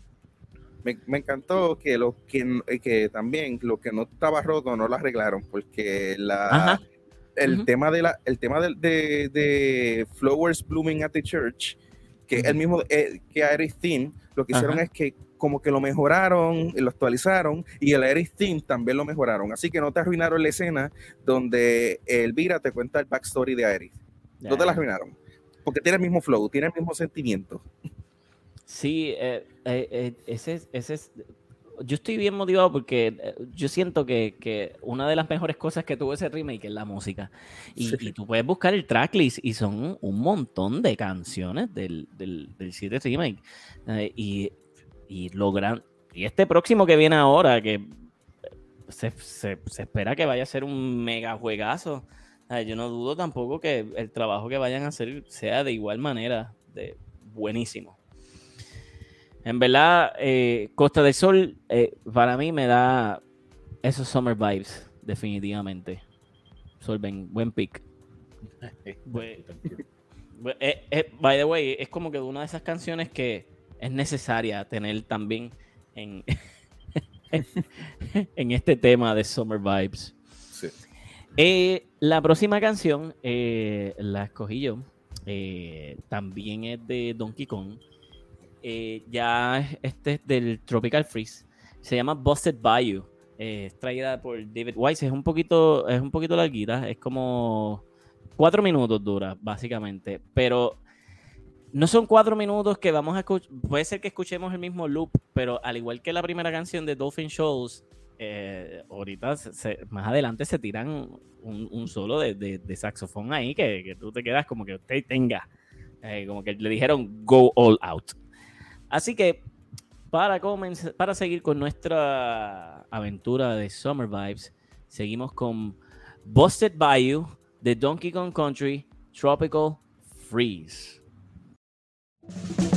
Me, encantó que lo que, eh, que también lo que no estaba roto no lo arreglaron porque la el tema de la el tema de, de, Flowers Blooming at the Church que el mismo eh, que Aerith Theme, lo que hicieron es que como que lo mejoraron, lo actualizaron y el Aerith Theme también lo mejoraron. Así que no te arruinaron la escena donde Elvira te cuenta el backstory de Aerith. No te la arruinaron. Porque tiene el mismo flow, tiene el mismo sentimiento. Sí, eh, eh, ese, ese es yo estoy bien motivado porque eh, yo siento que, una de las mejores cosas que tuvo ese remake es la música. Y, tú puedes buscar el tracklist y son un montón de canciones del, del, 7 remake. Eh, y, y logran. Y este próximo que viene ahora, que se, espera que vaya a ser un mega juegazo. yo no dudo tampoco que el trabajo que vayan a hacer sea de igual manera de buenísimo. En verdad, eh, Costa del Sol eh, para mí me da esos summer vibes, definitivamente. Sol, buen pick. Eh, by the way, es como que una de esas canciones que es necesaria tener también en, en este tema de Summer Vibes. la próxima canción la escogí yo. también es de Donkey Kong. Eh, ya este es del Tropical Freeze. Se llama Busted Bayou. Eh, es traída por David Weiss. Es un poquito, es un poquito larguita. Es como cuatro minutos dura, básicamente. Pero no son cuatro minutos que vamos a escuchar. Puede ser que escuchemos el mismo loop, pero al igual que la primera canción de Dolphin Shows, eh, ahorita más adelante se tiran un, solo de, saxofón ahí que, tú te quedas como que usted tenga. como que le dijeron go all out. Así que para, para seguir con nuestra aventura de Summer Vibes, seguimos con Busted Bayou de Donkey Kong Country Tropical Freeze. Thank you.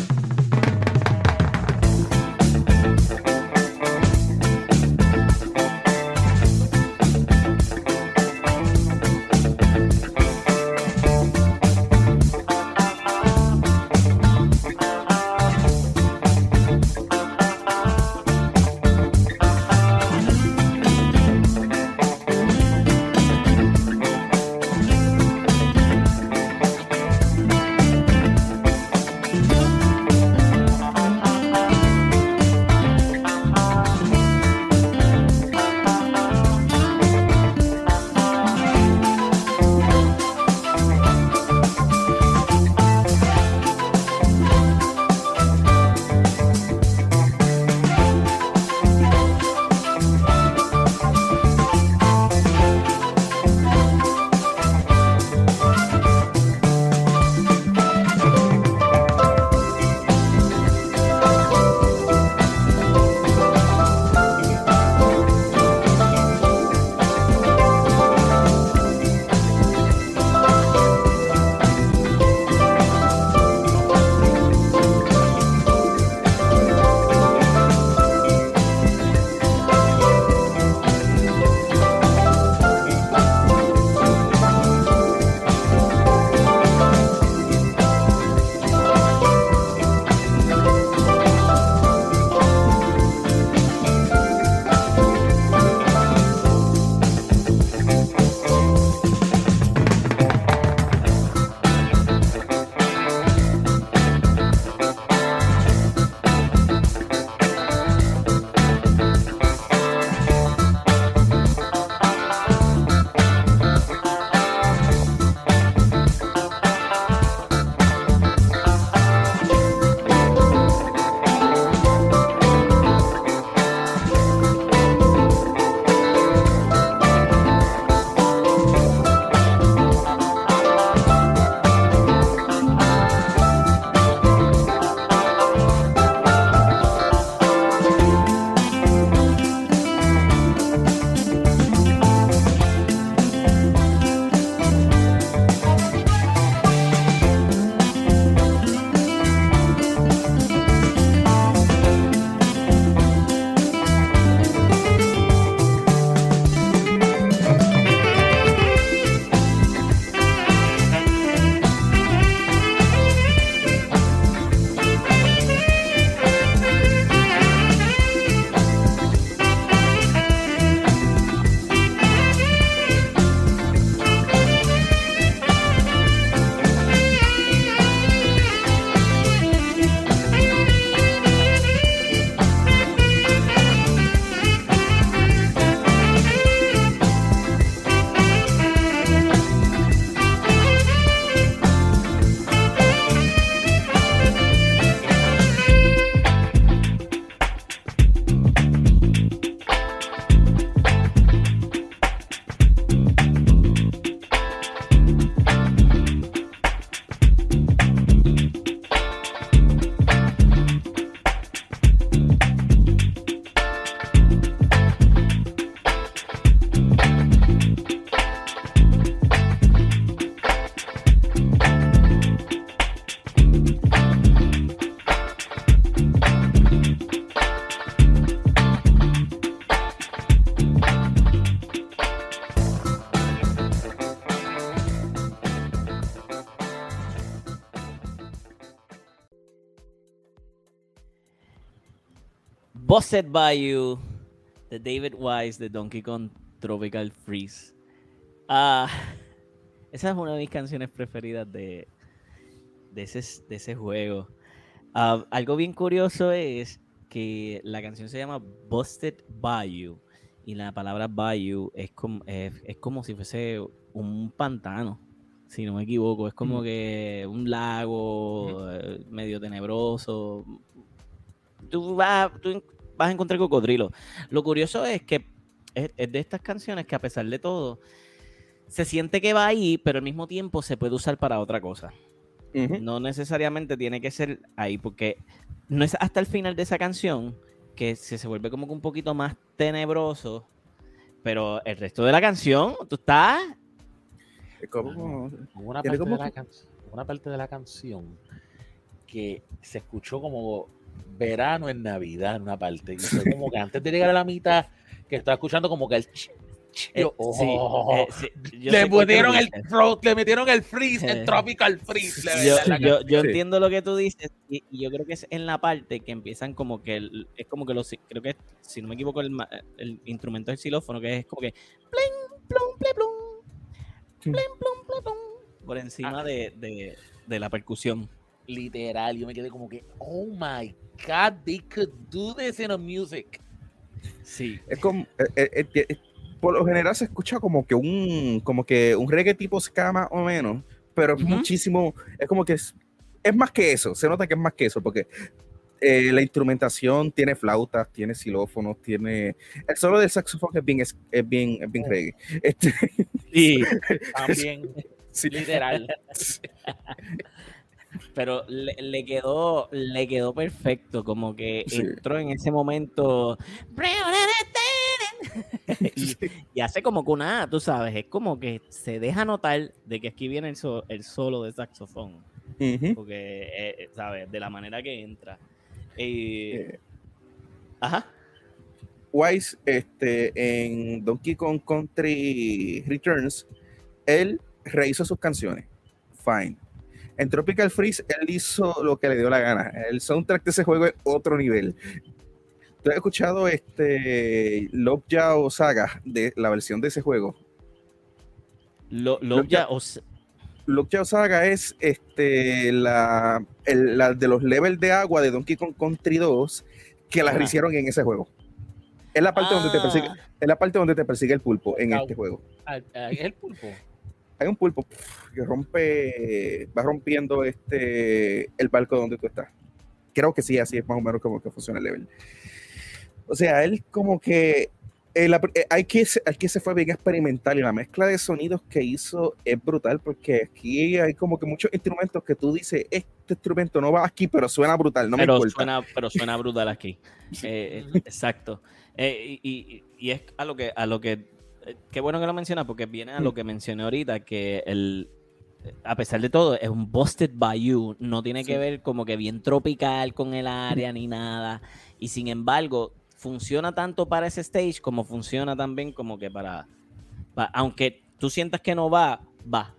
Busted by You de David Wise de Donkey Kong Tropical Freeze. Ah, esa es una de mis canciones preferidas de, de, ese, de ese juego. Ah, algo bien curioso es que la canción se llama Busted Bayou y la palabra bayou es como, es, como si fuese un pantano, si no me equivoco. Es como que un lago eh, medio tenebroso. Tú vas, tú vas a encontrar cocodrilo. Lo curioso es que es, de estas canciones que a pesar de todo se siente que va ahí, pero al mismo tiempo se puede usar para otra cosa. No necesariamente tiene que ser ahí, porque no es hasta el final de esa canción que se, se vuelve como que un poquito más tenebroso, pero el resto de la canción, tú estás... Como, una, parte de la una parte de la canción que se escuchó como verano en Navidad en una parte. Y como que antes de llegar a la mitad, que estaba escuchando como que el eh, oh. eh, le, metieron el, le metieron el freeze, el tropical freeze. yo, entiendo lo que tú dices y, yo creo que es en la parte que empiezan como que es como que los creo que si no me equivoco el, el instrumento del xilófono que es como que por encima ah. de, de, la percusión. Literal, yo me quedé como que, oh my god, they could do this in a music. Sí. Es como, eh, por lo general se escucha como que un, como que un reggae tipo ska más o menos, pero es muchísimo, es como que es, es, más que eso, se nota que es más que eso, porque eh, la instrumentación tiene flautas, tiene xilófonos, tiene... El solo del saxofón es bien, es, bien, es bien reggae. Este, sí, también, literal. pero le, quedó le quedó perfecto como que entró en ese momento y, hace como que una, tú sabes, es como que se deja notar de que aquí viene el, solo de saxofón. Porque, eh, ¿sabes? De la manera que entra. Eh, ajá. Wise, este, en Donkey Kong Country Returns, él rehizo sus canciones. Fine. En Tropical Freeze, él hizo lo que le dio la gana. El soundtrack de ese juego es otro nivel. ¿Tú has escuchado este Love Saga de la versión de ese juego? Lo, Love Saga es este, la, de los levels de agua de Donkey Kong Country 2 que la hicieron en ese juego. Es la parte donde te persigue, ah. es la parte donde te persigue el pulpo en este juego. Ah, ah, ¿Es el pulpo? Hay un pulpo que rompe, va rompiendo este el barco donde tú estás. Creo que sí, así es más o menos como que funciona el level. O sea, él como que eh, eh, hay que, aquí se fue bien experimental y la mezcla de sonidos que hizo es brutal porque aquí hay como que muchos instrumentos que tú dices, este instrumento no va aquí, pero suena brutal, no pero me Suena, pero suena brutal aquí. Eh, exacto. y, es a lo que, a lo que, qué bueno que lo mencionas porque viene a lo mm. que mencioné ahorita, que el, a pesar de todo, es un Busted Bayou, no tiene que ver como que bien tropical con el área ni nada. Y sin embargo, funciona tanto para ese stage como funciona también como que para, aunque tú sientas que no va, va.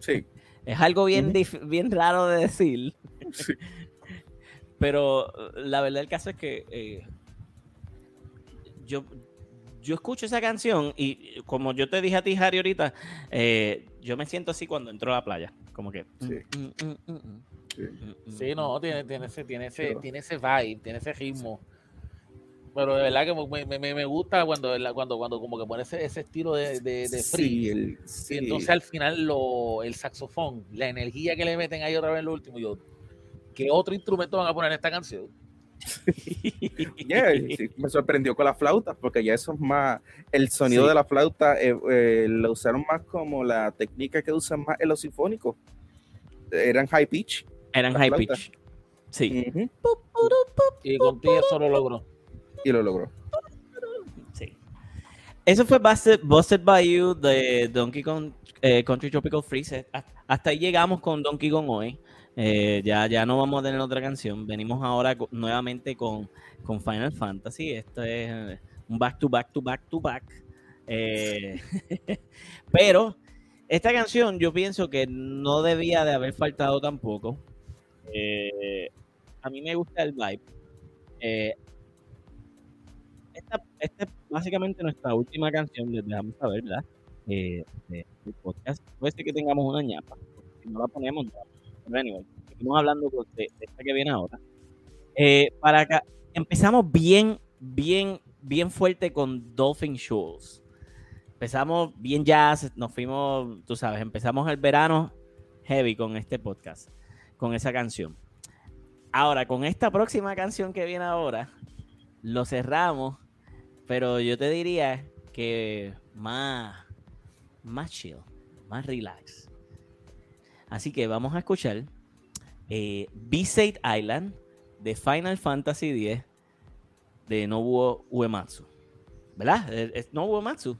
Sí. Es algo bien, bien raro de decir. Pero la verdad del caso es que eh, yo, yo escucho esa canción y como yo te dije a ti, Harry, ahorita, eh, yo me siento así cuando entro a la playa. Como que... Sí, mm, mm, mm, sí. no, tiene, tiene, ese, tiene, ese, tiene ese vibe, tiene ese ritmo. Pero de verdad que me, me, me gusta cuando, cuando, cuando como que pone ese, ese estilo de, de, de free. Sí, Y entonces al final lo, el saxofón, la energía que le meten ahí otra vez en lo último, yo, ¿qué otro instrumento van a poner en esta canción? me sorprendió con la flauta, porque ya eso es más, el sonido de la flauta eh, eh, lo usaron más como la técnica que usan más en los sinfónicos. Eran high pitch. Eran high pitch. Sí. Y contigo eso lo logró y lo logró. Sí. Eso fue Busted, by You de Donkey Kong eh, Country Tropical Freeze. Hasta ahí llegamos con Donkey Kong hoy. Eh, ya, ya no vamos a tener otra canción. Venimos ahora nuevamente con, con, Final Fantasy. Esto es eh, un back to back to back to back. pero esta canción yo pienso que no debía de haber faltado tampoco. a mí me gusta el vibe esta, esta es básicamente nuestra última canción, les dejamos saber, ¿verdad? Eh, podcast. Puede ser que tengamos una ñapa, si no la ponemos, no. Pero anyway, seguimos hablando de, de esta que viene ahora. Eh, para acá, empezamos bien, bien, bien fuerte con Dolphin Shoals. Empezamos bien jazz, nos fuimos, tú sabes, empezamos el verano heavy con este podcast, con esa canción. Ahora, con esta próxima canción que viene ahora, lo cerramos, pero yo te diría que más, más chill, más relax. Así que vamos a escuchar eh, B-Side Island de Final Fantasy X de Nobuo Uematsu. ¿Verdad? ¿Es es Nobuo Uematsu?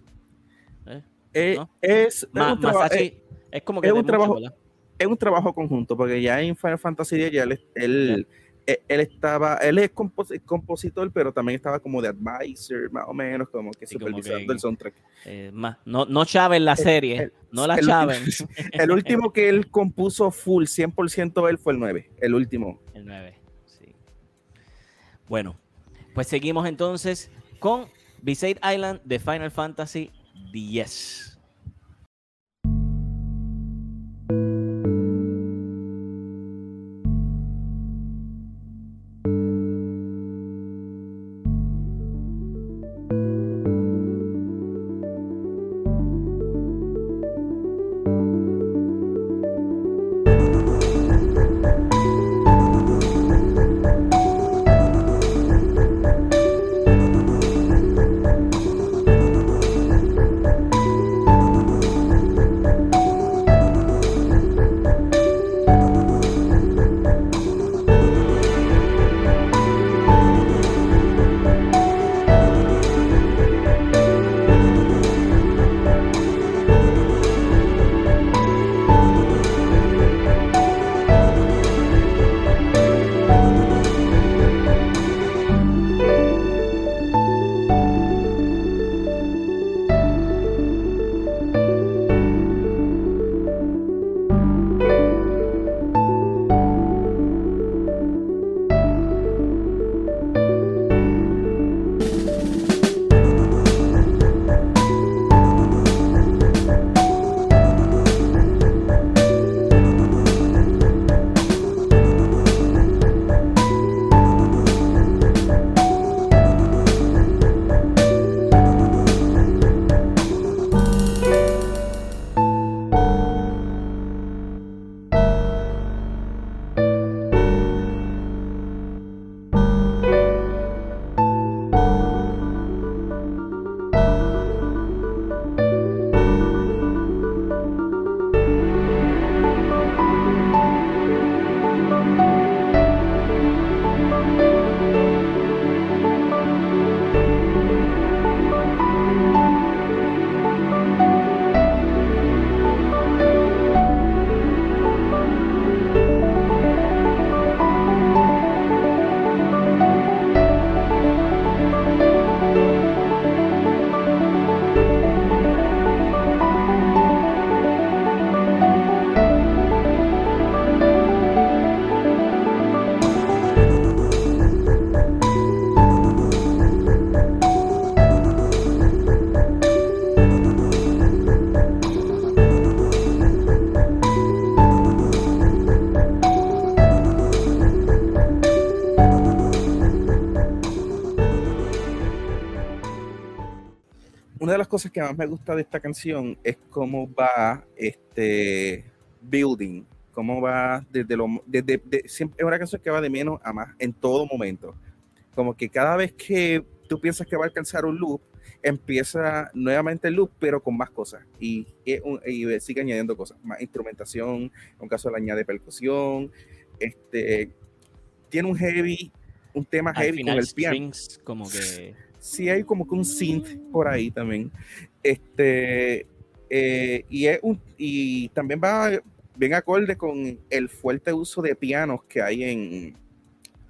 Eh, ¿no? es, es Ma- Masashi, eh, es como que es un mucho, trabajo- ¿verdad? es un trabajo conjunto, porque ya en Final Fantasy X ya él, él, él- eh, él estaba, él es compositor, pero también estaba como de advisor, más o menos, como que supervisando el soundtrack. Eh, más, no, no Chávez la eh, serie, no la el, Chávez. El último que él compuso full, 100% él fue el 9, el último. El 9, sí. Bueno, pues seguimos entonces con Beside Island de Final Fantasy 10. Cosas que más me gusta de esta canción es cómo va este building, cómo va desde lo desde, de- siempre es una canción que va de menos a más en todo momento. Como que cada vez que tú piensas que va a alcanzar un loop, empieza nuevamente el loop, pero con más cosas. Y, y y sigue añadiendo cosas, más instrumentación, en un caso le añade percusión, este tiene un heavy, un tema Al heavy final, con el piano strings como que... sí hay como que un synth por ahí también. Este, eh, y, es un, y también va bien acorde con el fuerte uso de pianos que hay en,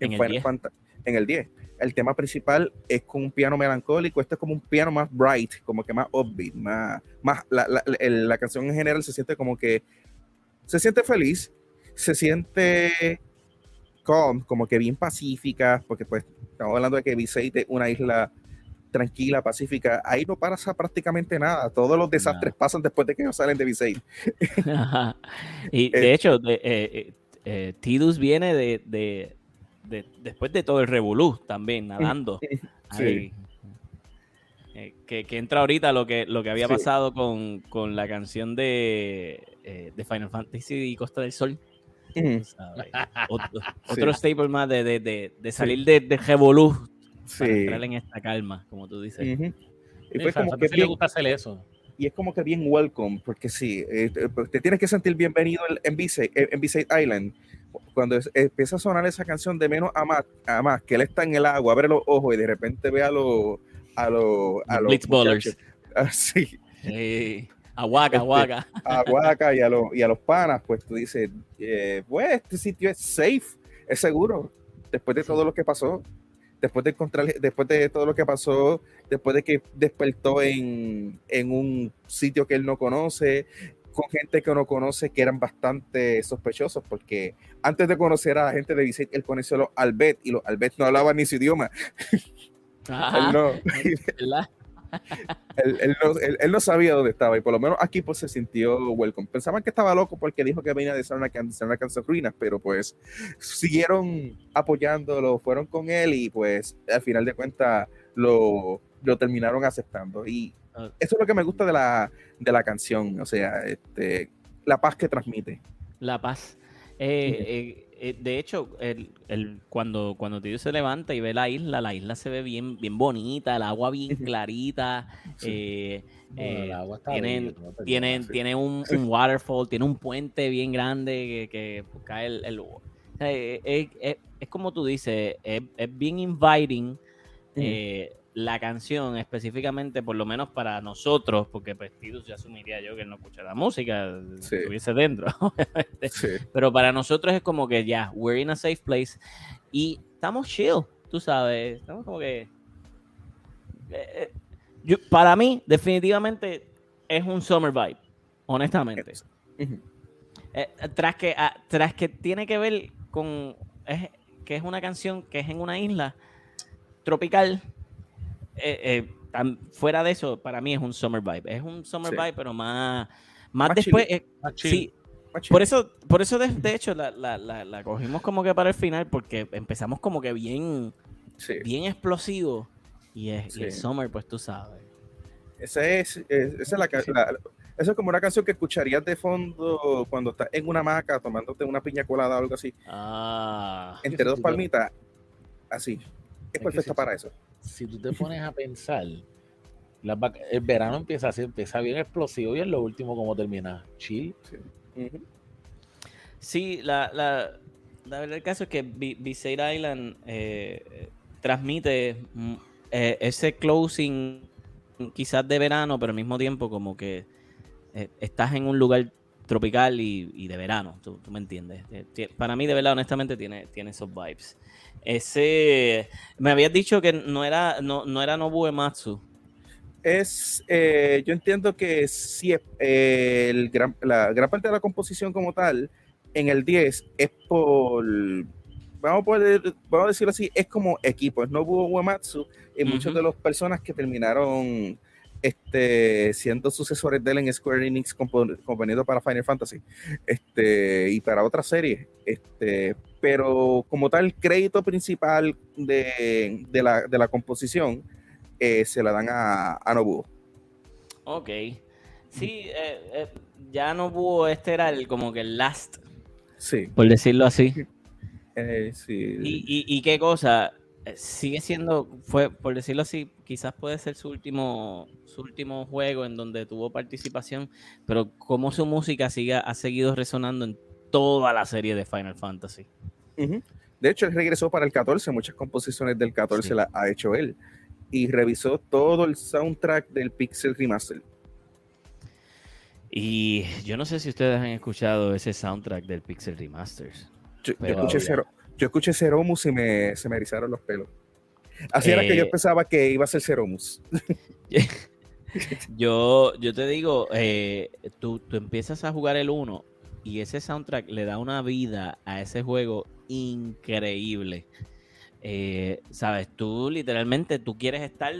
En en el Final 10. Fantasy, en el 10. El tema principal es con un piano melancólico, este es como un piano más bright, como que más upbeat, más, más la, la- el- la canción en general se siente como que se siente feliz, se siente calm, como que bien pacífica, porque pues estamos hablando de que Viseit es una isla tranquila, pacífica. Ahí no pasa prácticamente nada. Todos los desastres pasan después de que ellos salen de v Y de eh, hecho, eh, eh, Tidus viene de, después de todo el revolú también, nadando. Sí. que, entra ahorita lo que, lo que había pasado con, la canción de, Final Fantasy y Costa del Sol. Otro, staple más de, salir de, de Revolú sí. entrar en esta calma, como tú dices. Y fue como que le gusta hacer eso. Y es como que bien welcome, porque sí, eh, pues, te tienes que sentir bienvenido en B-Side Island. Cuando empieza a sonar esa canción de menos a más, a más, que él está en el agua, abre los ojos y de repente ve a los a los a los Blitzballers. Así. Aguaca, aguaca. Aguaca y a, los, y a los panas, pues tú dices, eh, pues este sitio es safe, es seguro, después de todo lo que pasó después de encontrar, después de todo lo que pasó, después de que despertó en, un sitio que él no conoce, con gente que no conoce que eran bastante sospechosos, porque antes de conocer a la gente de Vicente, él conoció a los Albet y los Albet no hablaban ni su idioma. él no. él, no, sabía dónde estaba y por lo menos aquí pues se sintió welcome. Pensaban que estaba loco porque dijo que venía de ser una, una canción ruinas, pero pues siguieron apoyándolo, fueron con él y pues al final de cuentas lo, lo terminaron aceptando. Y ah. eso es lo que me gusta de la, de la canción, o sea, este, la paz que transmite. La paz. Eh, eh, de hecho, el, el, cuando, cuando Tío se levanta y ve la isla, la isla se ve bien, bien bonita, el agua bien clarita. Eh, eh, tienen, un, waterfall, tiene un puente bien grande que, cae el... el es, como tú dices, es, bien inviting la canción específicamente, por lo menos para nosotros, porque pues ya asumiría yo que él no escucha la música, si estuviese dentro, pero para nosotros es como que ya, we're in a safe place y estamos chill, tú sabes, estamos como que... Eh, eh, para mí, definitivamente es un summer vibe, honestamente. Eh, tras, que, ah, tras que tiene que ver con... que es una canción que es en una isla tropical eh, eh, fuera de eso, para mí es un summer vibe. Es un summer vibe, pero más, más, después. Eh, sí, por eso, por eso de, hecho, la, cogimos como que para el final, porque empezamos como que bien, bien explosivo. Y es, el summer, pues tú sabes. Esa es, esa es la, eso es como una canción que escucharías de fondo cuando estás en una hamaca tomándote una piña colada o algo así. Ah. Entre dos palmitas. Así. Es, perfecta para eso si tú te pones a pensar, el verano empieza así, empieza bien explosivo y es lo último como termina. Chill. Sí, la, la, la, verdad el caso es que Visayre Island eh, transmite mm, eh, ese closing quizás de verano, pero al mismo tiempo como que eh, estás en un lugar tropical y, de verano, tú, me entiendes. Para mí, de verdad, honestamente, tiene, tiene esos vibes. Ese. Me habías dicho que no era, no, no era Nobu Ematsu. Es. Eh, yo entiendo que sí, eh, el gran, la gran parte de la composición como tal, en el 10, es por. Vamos a, poder, vamos a decirlo así, es como equipo, es Nobuo Uematsu y muchas de las personas que terminaron este, siendo sucesores de él en Square Enix componiendo para Final Fantasy este, y para otras series. Este, pero como tal, crédito principal de, de, la, de la, composición eh, se la dan a, a, Nobuo. Ok. Sí, eh, eh, ya Nobuo, este era el, como que el last. Sí. Por decirlo así. sí. Y, y, y qué cosa, sigue siendo, fue, por decirlo así, quizás puede ser su último, su último juego en donde tuvo participación, pero como su música sigue, ha seguido resonando en toda la serie de Final Fantasy. De hecho, él regresó para el 14, muchas composiciones del 14 las ha hecho él. Y revisó todo el soundtrack del Pixel Remaster. Y yo no sé si ustedes han escuchado ese soundtrack del Pixel Remasters. Yo, escuché, cero, yo escuché Ceromus y me, se me erizaron los pelos. Así era que yo eh, pensaba que iba a ser Ceromus. yo, yo te digo, eh, tú, tú empiezas a jugar el 1 y ese soundtrack le da una vida a ese juego increíble. Eh, Sabes, tú literalmente tú quieres estar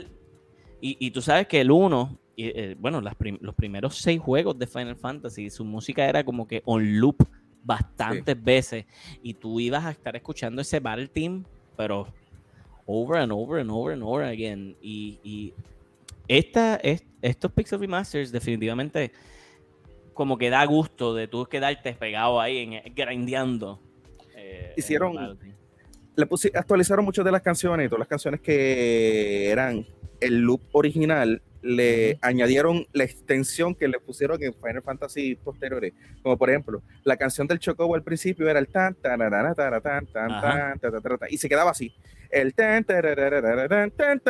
Y, tú sabes que el 1, eh, bueno, los primeros seis juegos de Final Fantasy, su música era como que on loop bastantes veces. Y tú ibas a estar escuchando ese Battle Team, pero over and over and over and over again. Y, esta, estos Pixel Remasters definitivamente como que da gusto de tú quedarte pegado ahí, en, grindeando. Eh, Hicieron, le actualizaron muchas de las canciones, todas las canciones que eran el loop original, le añadieron la extensión que le pusieron en Final Fantasy posteriores. Como por ejemplo, la canción del Chocobo al principio era el tan, tan, tan, tan, tan, tan, tan, y se quedaba así. El tan,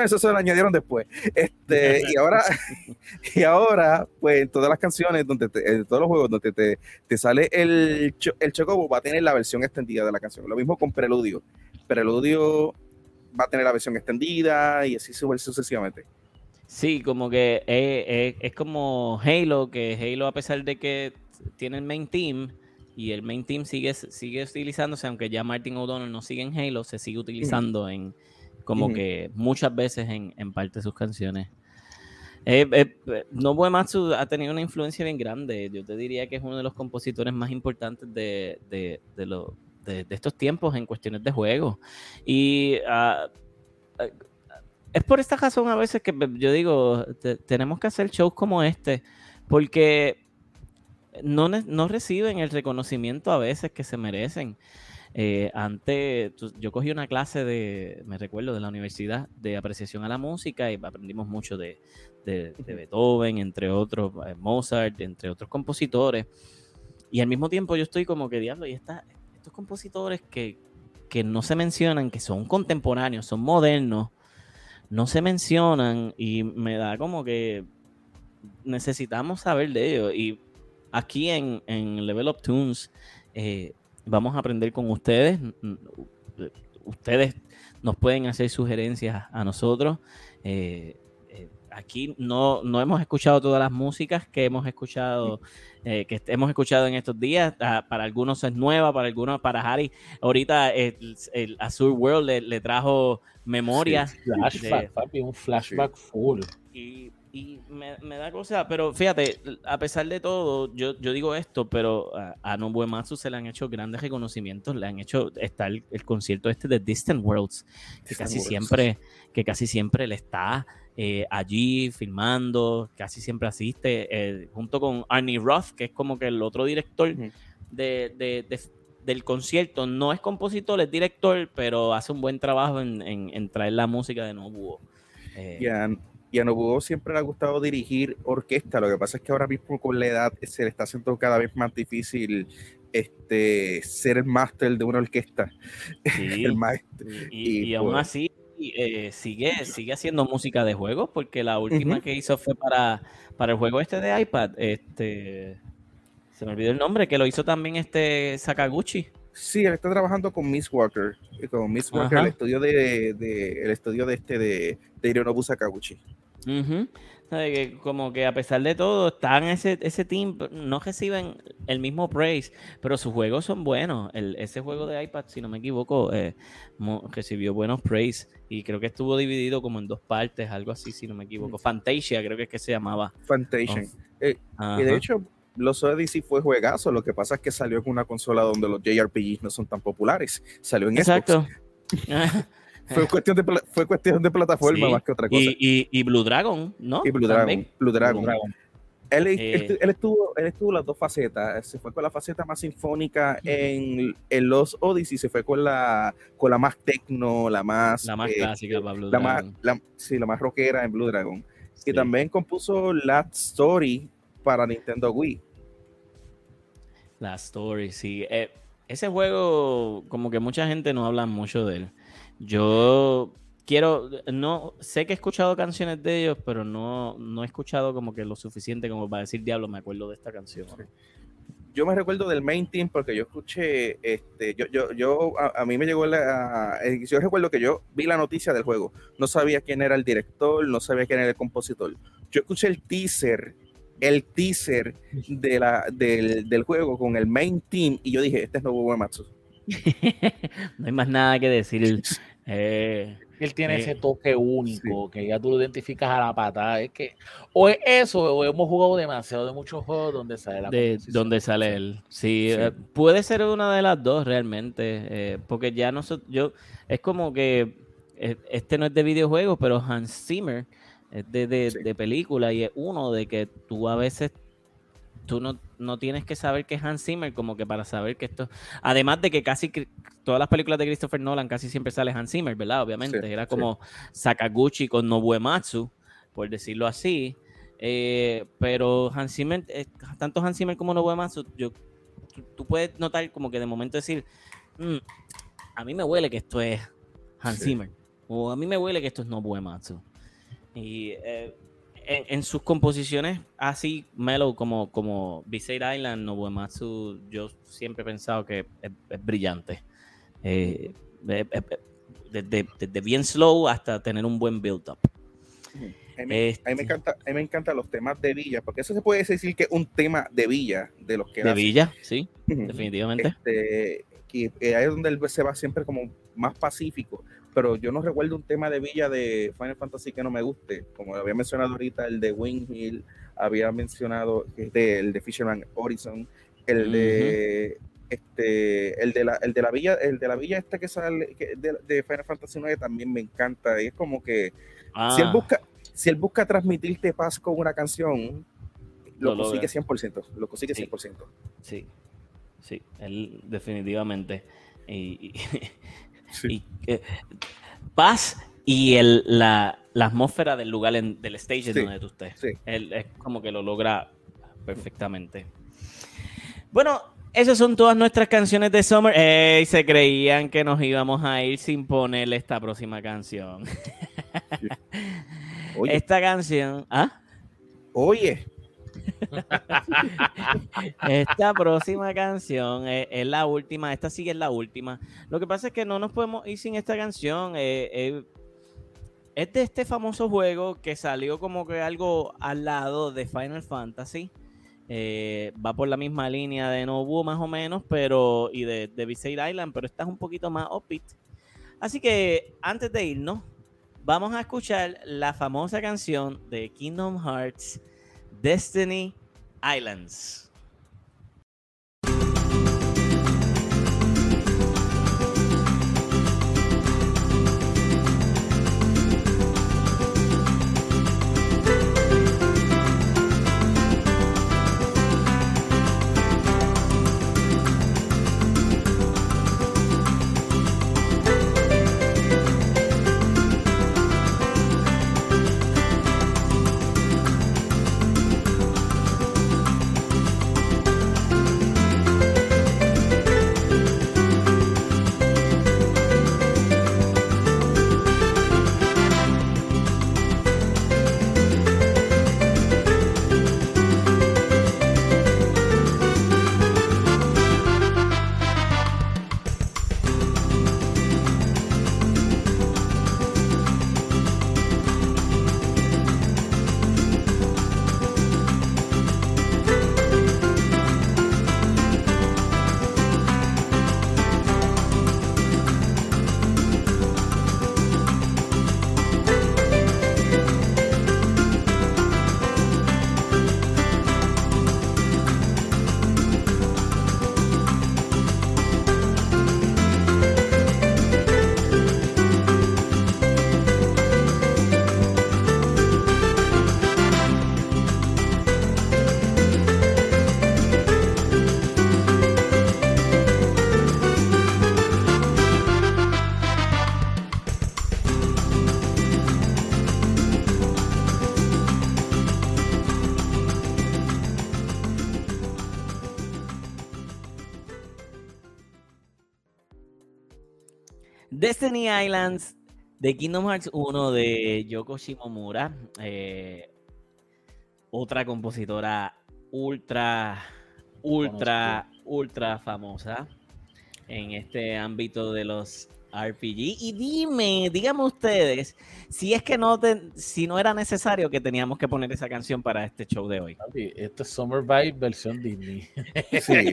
eso se lo añadieron después. Este, y ahora, y ahora, pues en todas las canciones, donde en todos los juegos donde te, te sale el, el Chocobo, va a tener la versión extendida de la canción. Lo mismo con Preludio. Preludio va a tener la versión extendida y así sucesivamente. Sí, como que es, como Halo, que Halo a pesar de que tiene el main team y el main team sigue, sigue utilizándose, aunque ya Martin O'Donnell no sigue en Halo, se sigue utilizando en como que muchas veces en, parte de sus canciones. Eh, eh, Nobuo Ematsu ha tenido una influencia bien grande. Yo te diría que es uno de los compositores más importantes de, de, de, estos tiempos en cuestiones de juego. Y uh, es por esta razón a veces que yo digo, tenemos que hacer shows como este, porque no, no reciben el reconocimiento a veces que se merecen. Eh, antes, yo cogí una clase de, me recuerdo, de la universidad de apreciación a la música y aprendimos mucho de, de, Beethoven, entre otros, eh, Mozart, entre otros compositores. Y al mismo tiempo yo estoy como que, diablo, y estos compositores que, que no se mencionan, que son contemporáneos, son modernos, no se mencionan y me da como que necesitamos saber de ellos. Y aquí en, Level Up Tunes eh, vamos a aprender con ustedes. Ustedes nos pueden hacer sugerencias a nosotros. Eh, eh, aquí no, no hemos escuchado todas las músicas que hemos escuchado que hemos escuchado en estos días. Ah, para algunos es nueva, para algunos, para Harry. Ahorita el, Azure World le trajo memoria. flashback, papi, un flashback full. Y, me, da cosa, pero fíjate, a pesar de todo, yo, yo digo esto, pero a, a Nobuo se le han hecho grandes reconocimientos, le han hecho, está el, concierto este de Distant Worlds, que casi siempre, que casi siempre le está eh, allí filmando, casi siempre asiste, eh, junto con Arnie Roth, que es como que el otro director de, del concierto. No es compositor, es director, pero hace un buen trabajo en, traer la música de Nobuo. Eh, y, a, Nobuo siempre le ha gustado dirigir orquesta. Lo que pasa es que ahora mismo con la edad se le está haciendo cada vez más difícil este, ser el máster de una orquesta. el maestro. Y, aún pues así eh, sigue, sigue haciendo música de juegos, porque la última que hizo fue para, para el juego este de iPad. Este, se me olvidó el nombre, que lo hizo también este Sakaguchi. Sí, él está trabajando con Miss Walker, con Miss Walker, el estudio de, el estudio de este de, de Hironobu Sakaguchi. Como que a pesar de todo, están ese, ese team, no reciben el mismo praise, pero sus juegos son buenos. El, ese juego de iPad, si no me equivoco, eh, recibió buenos praise y creo que estuvo dividido como en dos partes, algo así, si no me equivoco. Fantasia, creo que es que se llamaba. Fantasia. Eh, y de hecho, los Odyssey fue juegazo, lo que pasa es que salió con una consola donde los JRPGs no son tan populares. Salió en Exacto. fue, cuestión de, fue cuestión de plataforma más que otra cosa. Y, Blue Dragon, ¿no? Y Blue Dragon. Blue Dragon. Él, eh. él, estuvo, él estuvo las dos facetas. Se fue con la faceta más sinfónica en, en, los Odyssey, se fue con la, con la más tecno, la más. La más eh, clásica para Blue la Dragon. Más, sí, la más rockera en Blue Dragon. Y también compuso Last Story para Nintendo Wii. La Story, sí. Eh, ese juego, como que mucha gente no habla mucho de él. Yo quiero, no, sé que he escuchado canciones de ellos, pero no, no he escuchado como que lo suficiente como para decir, diablo, me acuerdo de esta canción. Yo me recuerdo del main team porque yo escuché, este, yo, yo, yo a, mí me llegó la, eh, yo recuerdo que yo vi la noticia del juego, no sabía quién era el director, no sabía quién era el compositor. Yo escuché el teaser el teaser de la, del, juego con el main team y yo dije, este es nuevo Uematsu. no hay más nada que decir. Eh, él tiene Eh, ese toque único, que ya tú lo identificas a la patada. Es que, o es eso, o hemos jugado demasiado de muchos juegos donde sale la de donde sale él. Sí, Sí. eh, puede ser una de las dos realmente, eh, porque ya no yo es como que eh, este no es de videojuegos, pero Hans Zimmer es de, de, Sí. de película y es uno de que tú a veces tú no, no tienes que saber que es Hans Zimmer como que para saber que esto, además de que casi todas las películas de Christopher Nolan casi siempre sale Hans Zimmer, ¿verdad? Obviamente, Sí, era sí. como Sakaguchi con Nobuematsu, por decirlo así. Eh, pero Hans Zimmer, eh, tanto Hans Zimmer como Nobuematsu, yo, tú, tú puedes notar como que de momento decir, "Mm, a mí me huele que esto es Hans Sí. Zimmer, o a mí me huele que esto es Nobuematsu. Y eh, en, en sus composiciones así mellow como, como Visayre Island, Nobuematsu, yo siempre he pensado que es, es brillante. Eh, desde, desde bien slow hasta tener un buen build-up. A mí, me- a mí me Este- encanta, a mí me encantan los temas de Villa, porque eso se puede decir que es un tema de Villa, de los que De hace. Villa, sí, definitivamente. Este, y eh, ahí es donde él se va siempre como más pacífico. Pero yo no recuerdo un tema de Villa de Final Fantasy que no me guste. Como había mencionado ahorita, el de Wing Hill, había mencionado este, el de Fisherman Horizon, el de este, el de la, el de la villa, el de la villa este que sale que de, de Final Fantasy 9 también me encanta. Y es como que si él Ah, busca, si él busca transmitirte paz con una canción, lo, consigue logra. 100%, lo consigue Sí. 100%. Sí, sí, él definitivamente. Y, y- Sí. y, eh, paz y el, la, la atmósfera del lugar, en- del stage en Sí, donde tú estés. sí. Él es como que lo logra perfectamente. Bueno, esas son todas nuestras canciones de Summer. Ey, se creían que nos íbamos a ir sin ponerle esta próxima canción. Oye, Esta canción, ¿ah? oye, Esta próxima canción es, la última, esta sí es la última. Lo que pasa es que no nos podemos ir sin esta canción. eh, eh, es de este famoso juego que salió como que algo al lado de Final Fantasy. Eh, va por la misma línea de Nobu más o menos, pero y de, de Island, pero esta es un poquito más upbeat. Así que antes de irnos, vamos a escuchar la famosa canción de Kingdom Hearts, Destiny Islands. Islands de Kingdom Hearts 1 de Yoko Shimomura. eh, otra compositora ultra, ultra, ultra famosa en este ámbito de los RPG. Y dime, díganme ustedes, si es que no, te- si no era necesario que teníamos que poner esa canción para este show de hoy. Esto es Summer Vibe versión Disney. sí,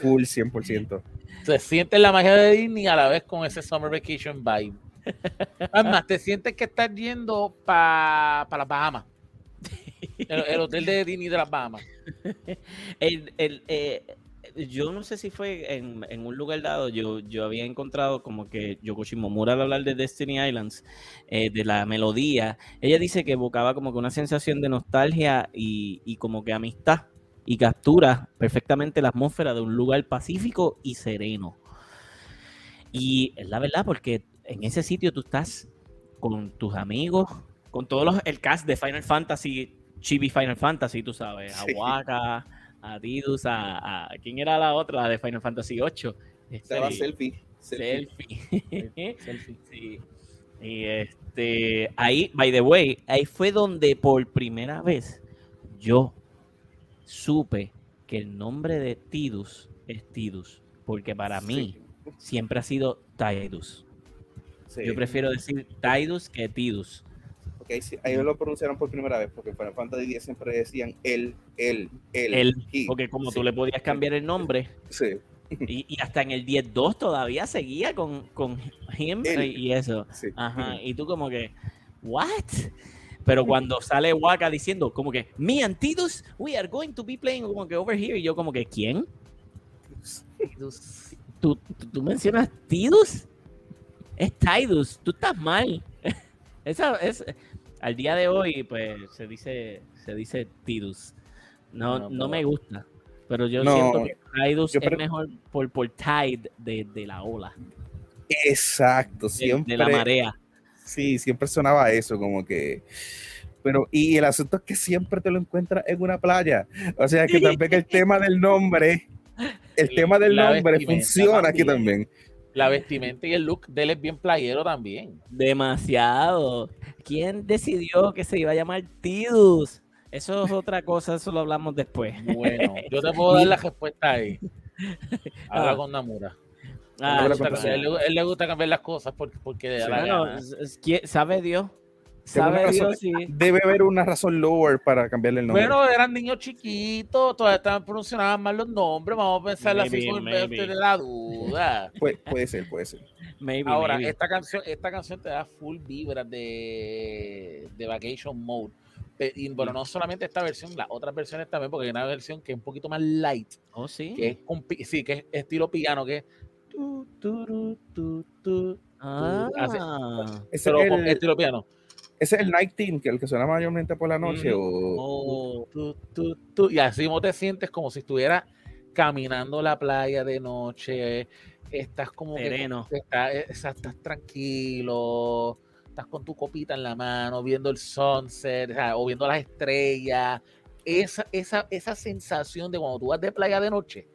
full 100%. Se siente la magia de Disney a la vez con ese Summer Vacation Vibe. Además, te sientes que estás yendo para pa las Bahamas. El, el hotel de Disney de las Bahamas. El- el, eh, yo no sé si fue en, en un lugar dado, yo, yo había encontrado como que Yoko Shimomura al hablar de Destiny Islands, eh, de la melodía, ella dice que evocaba como que una sensación de nostalgia y, y como que amistad y captura perfectamente la atmósfera de un lugar pacífico y sereno. Y es la verdad, porque en ese sitio tú estás con tus amigos, con todos los, el cast de Final Fantasy, Chibi Final Fantasy, tú sabes, a Sí. A Tidus, a, a- ¿quién era la otra la de Final Fantasy 8? Estaba selfie. selfie. Selfie. Sí. Y este, ahí, by the way, ahí fue donde por primera vez yo supe que el nombre de Tidus es Tidus, porque para mí siempre ha sido Tidus. Sí. Yo prefiero decir Tidus que Tidus. Ahí lo pronunciaron por primera vez, porque en Final Fantasy X siempre decían él, él, él. Él, he. porque como Sí, tú le podías cambiar el nombre, Sí, y, y hasta en el 10.2 todavía seguía con, con him Él. y eso. sí. Ajá, y tú como que, ¿what? Pero cuando sale Waka diciendo como que, me and Tidus, we are going to be playing como que over here, y yo como que, ¿quién? ¿Tú, tú, tú mencionas Tidus? Es Tidus, tú estás mal. Esa es, al día de hoy, pues, se dice, se dice Tidus. No, No, me gusta. Pero yo No, siento que Tidus es mejor por, por Tide de, de la ola, Exacto, siempre. de la marea. Sí, siempre sonaba eso, como que. Pero, y el asunto es que siempre te lo encuentras en una playa. O sea, que también el tema del nombre, el tema del La nombre funciona aquí también. La vestimenta y el look de él es bien playero también. Demasiado. ¿Quién decidió que se iba a llamar Tidus? Eso es otra cosa, eso lo hablamos después. Bueno, yo te puedo dar la respuesta ahí. Habla Ah. con Namura. Ah, él, le gusta, contraseña. él le- él le gusta cambiar las cosas porque, porque le da Sí. la bueno, gana. es- es- ¿quién- sabe Dios. Sabe razón. Dios, sí. Debe haber una razón lower para cambiarle el nombre. Bueno, eran niños chiquitos, todavía estaban pronunciaban mal los nombres. Vamos a pensar así con el de la duda. Puede, puede ser, puede ser. Maybe, Ahora, maybe. esta canción, esta canción te da full vibras de, de Vacation Mode. Y bueno, no solamente esta versión, las otras versiones también, porque hay una versión que es un poquito más light, Oh, sí. que es con pi- sí, que es estilo piano, que es tu, tu, tu, Ah, Ese pero es, con el, estilo piano. Ese es el night team, que el que suena mayormente por la noche. Ujú. o, oh, Tu, tu, tu, y así mismo te sientes como si estuvieras caminando la playa de noche, estás como sereno. estás, estás, estás tranquilo, estás con tu copita en la mano, viendo el sunset, o, sea, o viendo las estrellas. Esa, esa, esa sensación de cuando tú vas de playa de noche,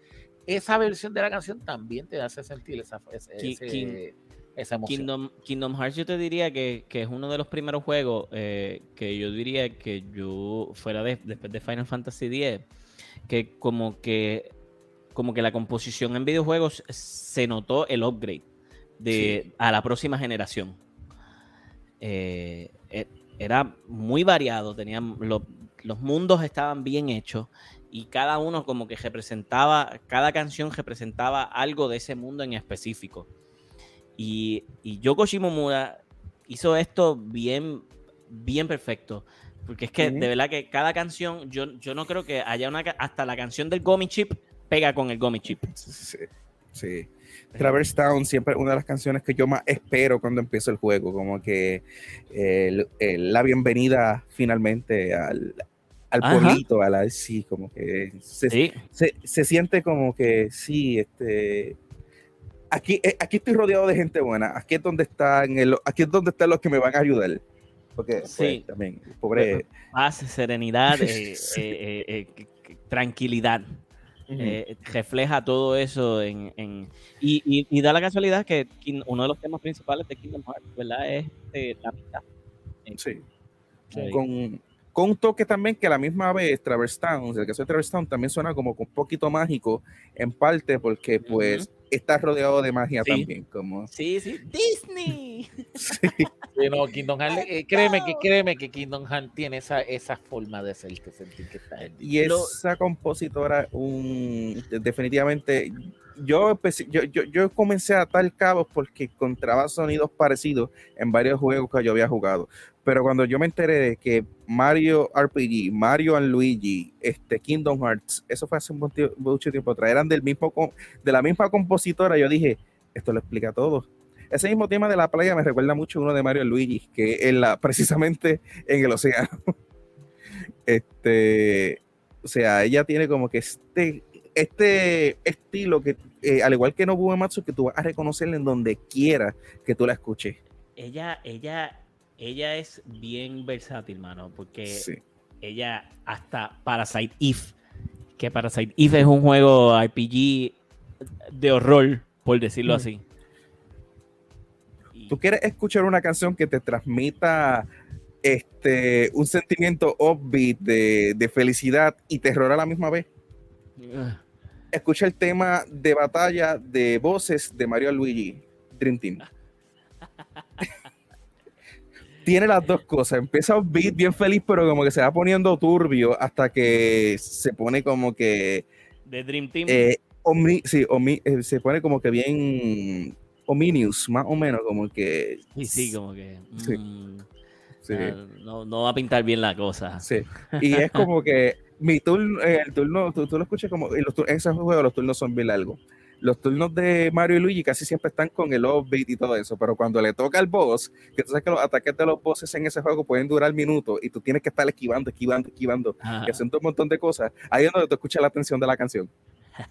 esa versión de la canción también te hace sentir esa, ese- Ki- ese- King- esa emoción. Kingdom, Kingdom Hearts yo te diría que, que es uno de los primeros juegos eh, que yo diría que yo, fuera de, después de Final Fantasy X, que como que como que la composición en videojuegos se notó el upgrade de, a la próxima generación. Eh, e- era muy variado, tenían lo- los mundos estaban bien hechos y cada uno como que representaba, cada canción representaba algo de ese mundo en específico. Y, y Yoko Shimomura hizo esto bien, bien perfecto. Porque es que de verdad que cada canción, yo, yo no creo que haya una, hasta la canción del Gummy Chip pega con el Gummy Chip. Sí, sí. Traverse Town siempre es una de las canciones que yo más espero cuando empiezo el juego, como que la bienvenida finalmente al, al pueblito, a la sí, como que se, Sí, se, se siente como que sí, este aquí, eh, aquí estoy rodeado de gente buena, aquí es donde están el- aquí es donde están los que me van a ayudar. Porque pues, Sí. también, pobre. paz, serenidad, eh, eh, tranquilidad. Refleja todo eso en, en- y, y- y da la casualidad que uno de los temas principales de Kingdom Hearts, ¿verdad? Es eh, la amistad. sí. Sí. con, con un toque también que a la misma vez Traverse Town, el caso de Traverse Town también suena como un poquito mágico en parte porque pues está rodeado de magia Sí. también, como Sí, sí. Disney. Sí, no, Kingdom Hearts, eh, créeme que créeme que Kingdom Hearts tiene esa, esa forma de que sentir que está en y esa compositora un definitivamente yo, yo, yo, yo, comencé a atar cabos porque encontraba sonidos parecidos en varios juegos que yo había jugado. Pero cuando yo me enteré de que Mario RPG, Mario and Luigi, este Kingdom Hearts, eso fue hace mucho tiempo atrás, eran del mismo, de la misma compositora, yo dije, esto lo explica todo. Ese mismo tema de la playa me recuerda mucho uno de Mario Luigi, que es la, precisamente en el océano. Este, o sea, ella tiene como que este, este estilo que, eh, al igual que Nobuo Matsu, que tú vas a reconocerle en donde quiera que tú la escuches. Ella, ella, ella es bien versátil, mano, porque ella hasta Parasite If, que Parasite If es un juego RPG de horror, por decirlo así. ¿Tú quieres escuchar una canción que te transmita este, un sentimiento upbeat de, de felicidad y terror a la misma vez? Ah. Escucha el tema de batalla de voces de Mario Luigi, Dream Team. Tiene las dos cosas. Empieza un beat bien feliz, pero como que se va poniendo turbio hasta que se pone como que. De Dream Team. Eh, sí, eh, se pone como que bien ominous, más o menos, como que. Sí, sí, como que. Mm, no, no, va a pintar bien la cosa. Sí. Y es como que mi turno, eh, el turno, tú, lo escuchas como, en, los, en esos juegos los turnos son bien largos. Los turnos de Mario y Luigi casi siempre están con el offbeat y todo eso, pero cuando le toca al boss, que tú sabes que los ataques de los bosses en ese juego pueden durar minutos y tú tienes que estar esquivando, esquivando, esquivando y haciendo un montón de cosas, ahí es donde tú escuchas la atención de la canción.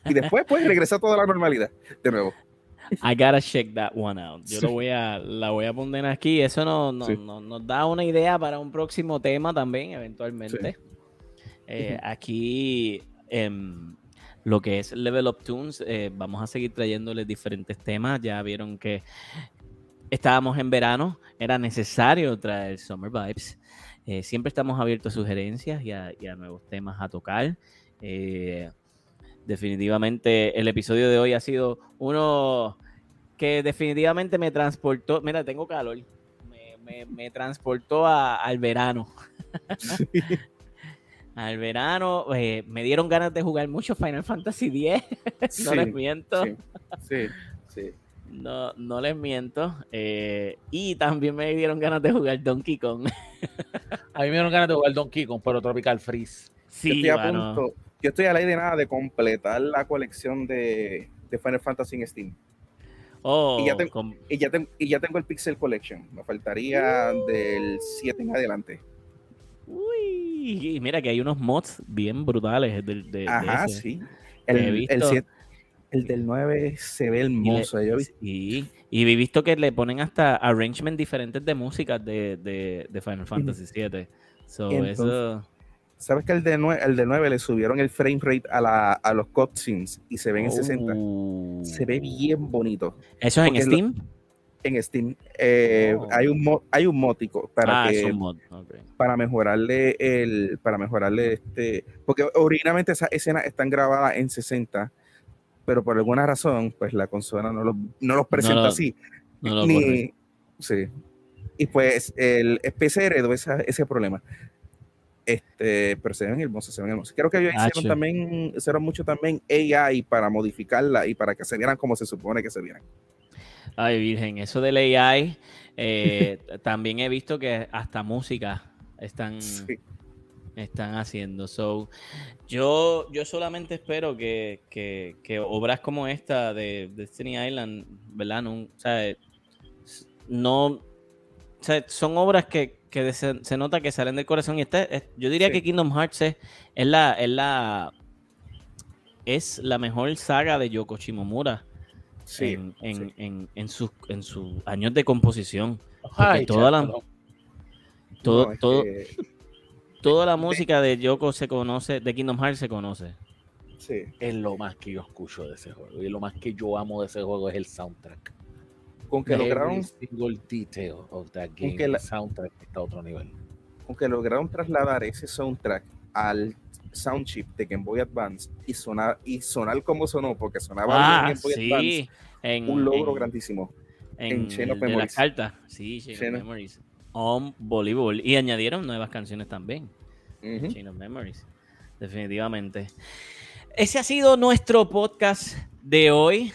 Y después, pues, regresa a toda la normalidad de nuevo. I gotta check that one out. Yo lo voy a, la voy a poner aquí. Eso no, no, nos da una idea para un próximo tema también, eventualmente. Eh, aquí, en lo que es Level Up Tunes, eh, vamos a seguir trayéndoles diferentes temas. Ya vieron que estábamos en verano, era necesario traer Summer Vibes. Eh, siempre estamos abiertos a sugerencias y a, nuevos temas a tocar. Definitivamente el episodio de hoy ha sido uno que definitivamente me transportó. Mira, tengo calor. Me, transportó al verano. al verano. Eh, me dieron ganas de jugar mucho Final Fantasy X. no les miento. Sí, sí. No, no les miento. Eh, y también me dieron ganas de jugar Donkey Kong. a mí me dieron ganas de jugar Donkey Kong, pero Tropical Freeze. Sí, estoy, a punto, yo estoy a la idea de nada de completar la colección de, de Final Fantasy en Steam. Oh, y, ya tengo, y, ya y, ya tengo, el Pixel Collection. Me faltaría del 7 en adelante. Uy, y mira que hay unos mods bien brutales del, de, Ajá, sí. El, el, el, del 9 se ve hermoso. Y, y he visto que le ponen hasta arrangement diferentes de música de, de, de Final Fantasy 7. So, eso ¿Sabes que el de, 9, el de 9 le subieron el frame rate a, la, a los cutscenes y se ven en 60? Se ve bien bonito. ¿Eso es en Steam? en Steam. Eh, oh. hay, un hay un mótico para ah, que, mod. para mejorarle el para mejorarle este porque originalmente esas escenas están grabadas en 60 pero por alguna razón pues la consola no, no los presenta así ni, sí y pues el PC heredó ese problema este, pero se ven hermosos, se ven hermosos. Creo que ellos hicieron también, hicieron mucho también AI para modificarla y para que se vieran como se supone que se vieran. Ay, Virgen, eso del AI, eh, también he visto que hasta música están, están haciendo. So, yo, yo solamente espero que, que, obras como esta de Destiny Island, ¿verdad? No, o sea, no, o sea, son obras que, que se, nota que salen del corazón. Y este, yo diría que Kingdom Hearts es, la, es la es la mejor saga de Yoko Shimomura en, en, en, sus, en sus años de composición. toda la, todo, todo, toda la música de Yoko se conoce, de Kingdom Hearts se conoce. Sí. Es lo más que yo escucho de ese juego. Y lo más que yo amo de ese juego es el soundtrack con que lograron detail of that game, que la, soundtrack está a otro nivel. Con que lograron trasladar ese soundtrack al sound chip de Game Boy Advance y sonar y sonar como sonó porque sonaba ah, en Game Boy sí. Advance un logro grandísimo en, Chain of Memories la carta sí Chain, of Memories Unbelievable y añadieron nuevas canciones también Chain of Memories definitivamente ese ha sido nuestro podcast de hoy.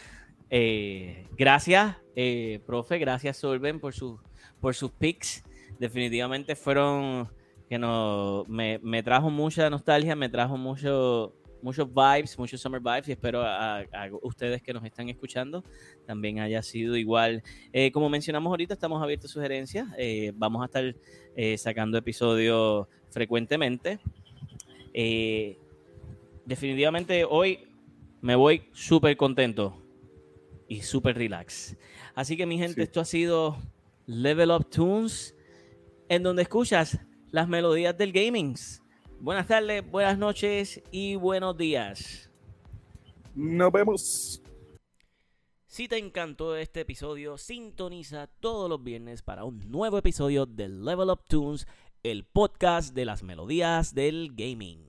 Eh, gracias, eh, profe, gracias Solven por, su, por sus picks. Definitivamente fueron que no, me, me trajo mucha nostalgia, me trajo mucho, muchos vibes, muchos summer vibes y espero a, ustedes que nos están escuchando también haya sido igual. Eh, como mencionamos ahorita, estamos abiertos a sugerencias. Eh, vamos a estar sacando episodios frecuentemente. definitivamente hoy me voy súper contento y súper relax. Así que mi gente, esto ha sido Level Up Tunes, en donde escuchas las melodías del gaming. Buenas tardes, buenas noches y buenos días. Nos vemos. Si te encantó este episodio, sintoniza todos los viernes para un nuevo episodio de Level Up Tunes, el podcast de las melodías del gaming.